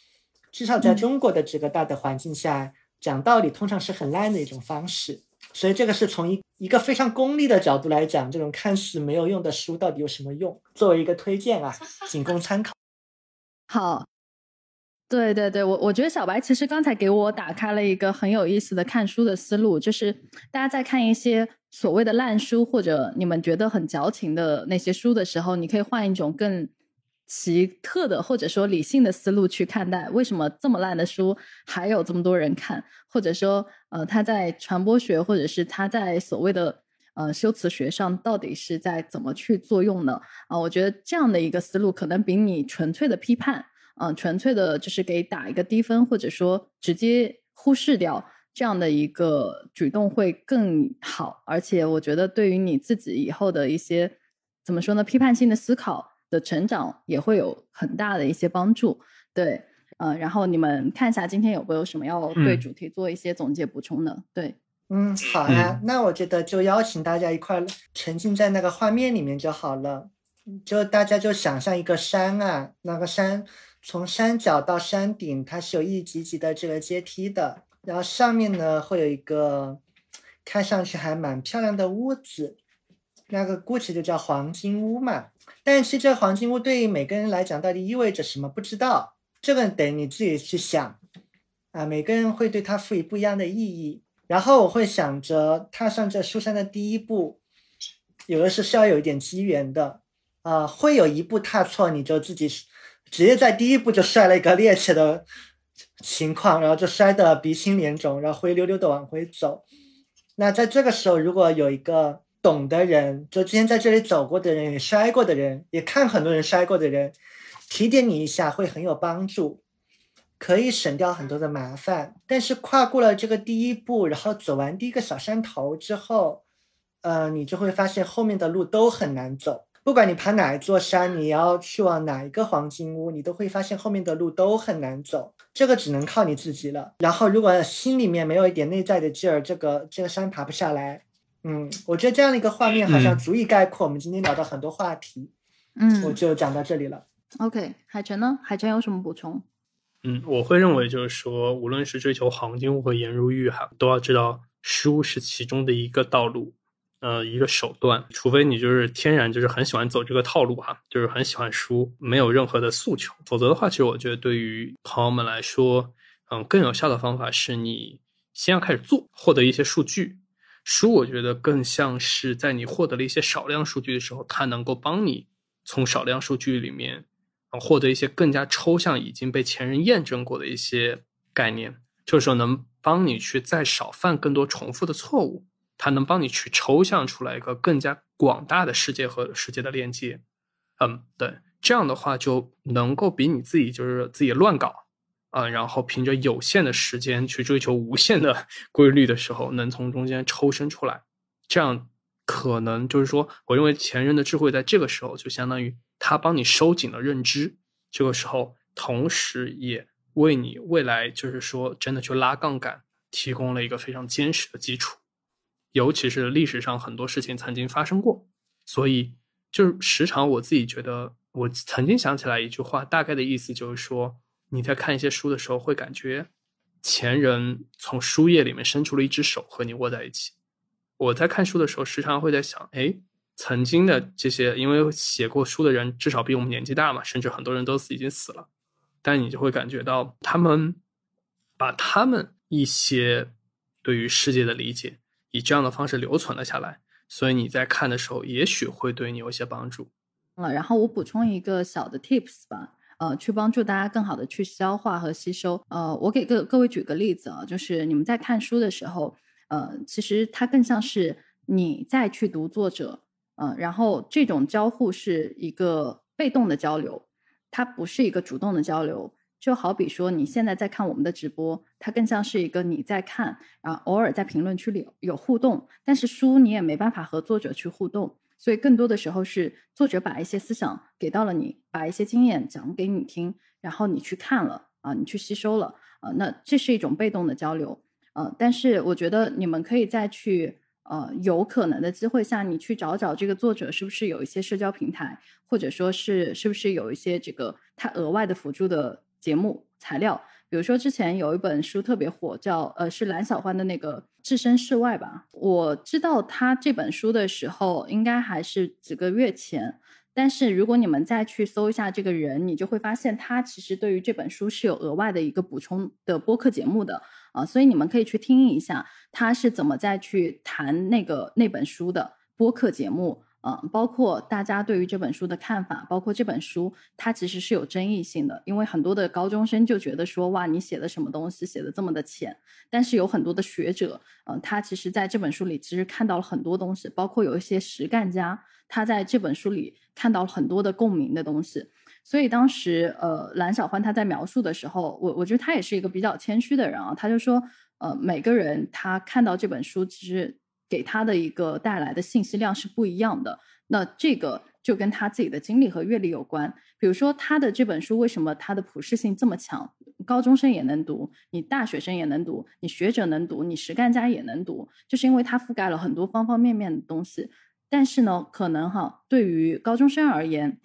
至少在中国的这个大的环境下，讲道理通常是很烂的一种方式。所以这个是从一一个非常功利的角度来讲，这种看似没有用的书到底有什么用？作为一个推荐啊，仅供参考。好，对对对，我我觉得小白其实刚才给我打开了一个很有意思的看书的思路，就是大家在看一些所谓的烂书或者你们觉得很矫情的那些书的时候，你可以换一种更奇特的或者说理性的思路去看待，为什么这么烂的书还有这么多人看，或者说呃，他在传播学或者是他在所谓的呃修辞学上到底是在怎么去作用呢？啊，我觉得这样的一个思路可能比你纯粹的批判。嗯，纯粹的就是给打一个低分，或者说直接忽视掉这样的一个举动会更好。而且我觉得对于你自己以后的一些怎么说呢，批判性的思考的成长也会有很大的一些帮助。对，嗯，然后你们看一下今天有没有什么要对主题做一些总结补充的？对，嗯，好呀，那我觉得就邀请大家一块沉浸在那个画面里面就好了。就大家就想象一个山啊，那个山。从山脚到山顶，它是有一级级的这个阶梯的。然后上面呢，会有一个看上去还蛮漂亮的屋子，那个估计就叫黄金屋嘛。但是这黄金屋对于每个人来讲，到底意味着什么？不知道，这个得你自己去想啊。每个人会对它赋予不一样的意义。然后我会想着，踏上这书山的第一步，有的是需要有一点机缘的啊。会有一步踏错，你就自己。直接在第一步就摔了一个趔趄的情况，然后就摔得鼻青脸肿，然后灰溜溜的往回走。那在这个时候，如果有一个懂的人，就之前在这里走过的人，也摔过的人，也看很多人摔过的人，提点你一下，会很有帮助，可以省掉很多的麻烦。但是跨过了这个第一步，然后走完第一个小山头之后，呃，你就会发现后面的路都很难走。不管你爬哪一座山，你要去往哪一个黄金屋，你都会发现后面的路都很难走。这个只能靠你自己了。然后，如果心里面没有一点内在的劲儿，这个这个山爬不下来。嗯，我觉得这样的一个画面好像足以概括我们今天聊的很多话题。嗯，我就讲到这里了。OK，海泉呢？海泉有什么补充？嗯，我会认为就是说，无论是追求黄金屋和颜如玉哈，都要知道书是其中的一个道路。呃，一个手段，除非你就是天然就是很喜欢走这个套路哈，就是很喜欢书，没有任何的诉求，否则的话，其实我觉得对于朋友们来说，嗯，更有效的方法是你先要开始做，获得一些数据。书我觉得更像是在你获得了一些少量数据的时候，它能够帮你从少量数据里面获得一些更加抽象、已经被前人验证过的一些概念，就是说能帮你去再少犯更多重复的错误。它能帮你去抽象出来一个更加广大的世界和世界的链接，嗯，对，这样的话就能够比你自己就是自己乱搞，啊，然后凭着有限的时间去追求无限的 规律的时候，能从中间抽身出来，这样可能就是说，我认为前人的智慧在这个时候就相当于他帮你收紧了认知，这个时候同时也为你未来就是说真的去拉杠杆提供了一个非常坚实的基础。尤其是历史上很多事情曾经发生过，所以就是时常我自己觉得，我曾经想起来一句话，大概的意思就是说，你在看一些书的时候，会感觉前人从书页里面伸出了一只手和你握在一起。我在看书的时候，时常会在想，哎，曾经的这些，因为写过书的人至少比我们年纪大嘛，甚至很多人都已经死了，但你就会感觉到他们把他们一些对于世界的理解。以这样的方式留存了下来，所以你在看的时候，也许会对你有些帮助。了，然后我补充一个小的 tips 吧，呃，去帮助大家更好的去消化和吸收。呃，我给各各位举个例子啊，就是你们在看书的时候，呃，其实它更像是你再去读作者，嗯，然后这种交互是一个被动的交流，它不是一个主动的交流。就好比说，你现在在看我们的直播，它更像是一个你在看，然后偶尔在评论区里有互动。但是书你也没办法和作者去互动，所以更多的时候是作者把一些思想给到了你，把一些经验讲给你听，然后你去看了啊，你去吸收了啊，那这是一种被动的交流呃，但是我觉得你们可以再去呃，有可能的机会下，你去找找这个作者是不是有一些社交平台，或者说是是不是有一些这个他额外的辅助的。节目材料，比如说之前有一本书特别火，叫呃是蓝小欢的那个《置身事外》吧。我知道他这本书的时候，应该还是几个月前，但是如果你们再去搜一下这个人，你就会发现他其实对于这本书是有额外的一个补充的播客节目的啊，所以你们可以去听一下他是怎么再去谈那个那本书的播客节目。嗯，包括大家对于这本书的看法，包括这本书它其实是有争议性的，因为很多的高中生就觉得说，哇，你写的什么东西写的这么的浅，但是有很多的学者，嗯，他其实在这本书里其实看到了很多东西，包括有一些实干家，他在这本书里看到了很多的共鸣的东西，所以当时呃，蓝小欢他在描述的时候，我我觉得他也是一个比较谦虚的人啊，他就说，呃，每个人他看到这本书其实。给他的一个带来的信息量是不一样的，那这个就跟他自己的经历和阅历有关。比如说，他的这本书为什么它的普适性这么强？高中生也能读，你大学生也能读，你学者能读，你实干家也能读，就是因为它覆盖了很多方方面面的东西。但是呢，可能哈，对于高中生而言，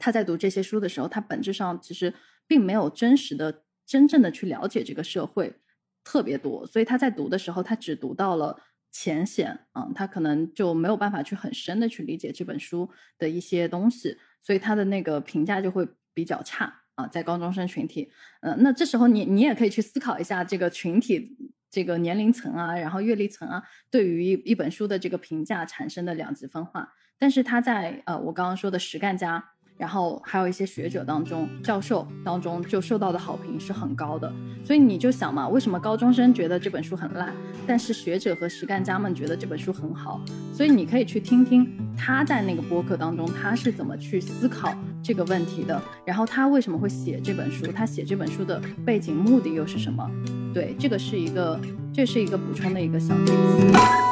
他在读这些书的时候，他本质上其实并没有真实的、真正的去了解这个社会特别多，所以他在读的时候，他只读到了。浅显啊，他可能就没有办法去很深的去理解这本书的一些东西，所以他的那个评价就会比较差啊，在高中生群体，嗯，那这时候你你也可以去思考一下这个群体这个年龄层啊，然后阅历层啊，对于一一本书的这个评价产生的两极分化，但是他在呃我刚刚说的实干家。然后还有一些学者当中、教授当中就受到的好评是很高的，所以你就想嘛，为什么高中生觉得这本书很烂，但是学者和实干家们觉得这本书很好？所以你可以去听听他在那个播客当中他是怎么去思考这个问题的，然后他为什么会写这本书，他写这本书的背景目的又是什么？对，这个是一个，这是一个补充的一个小贴士。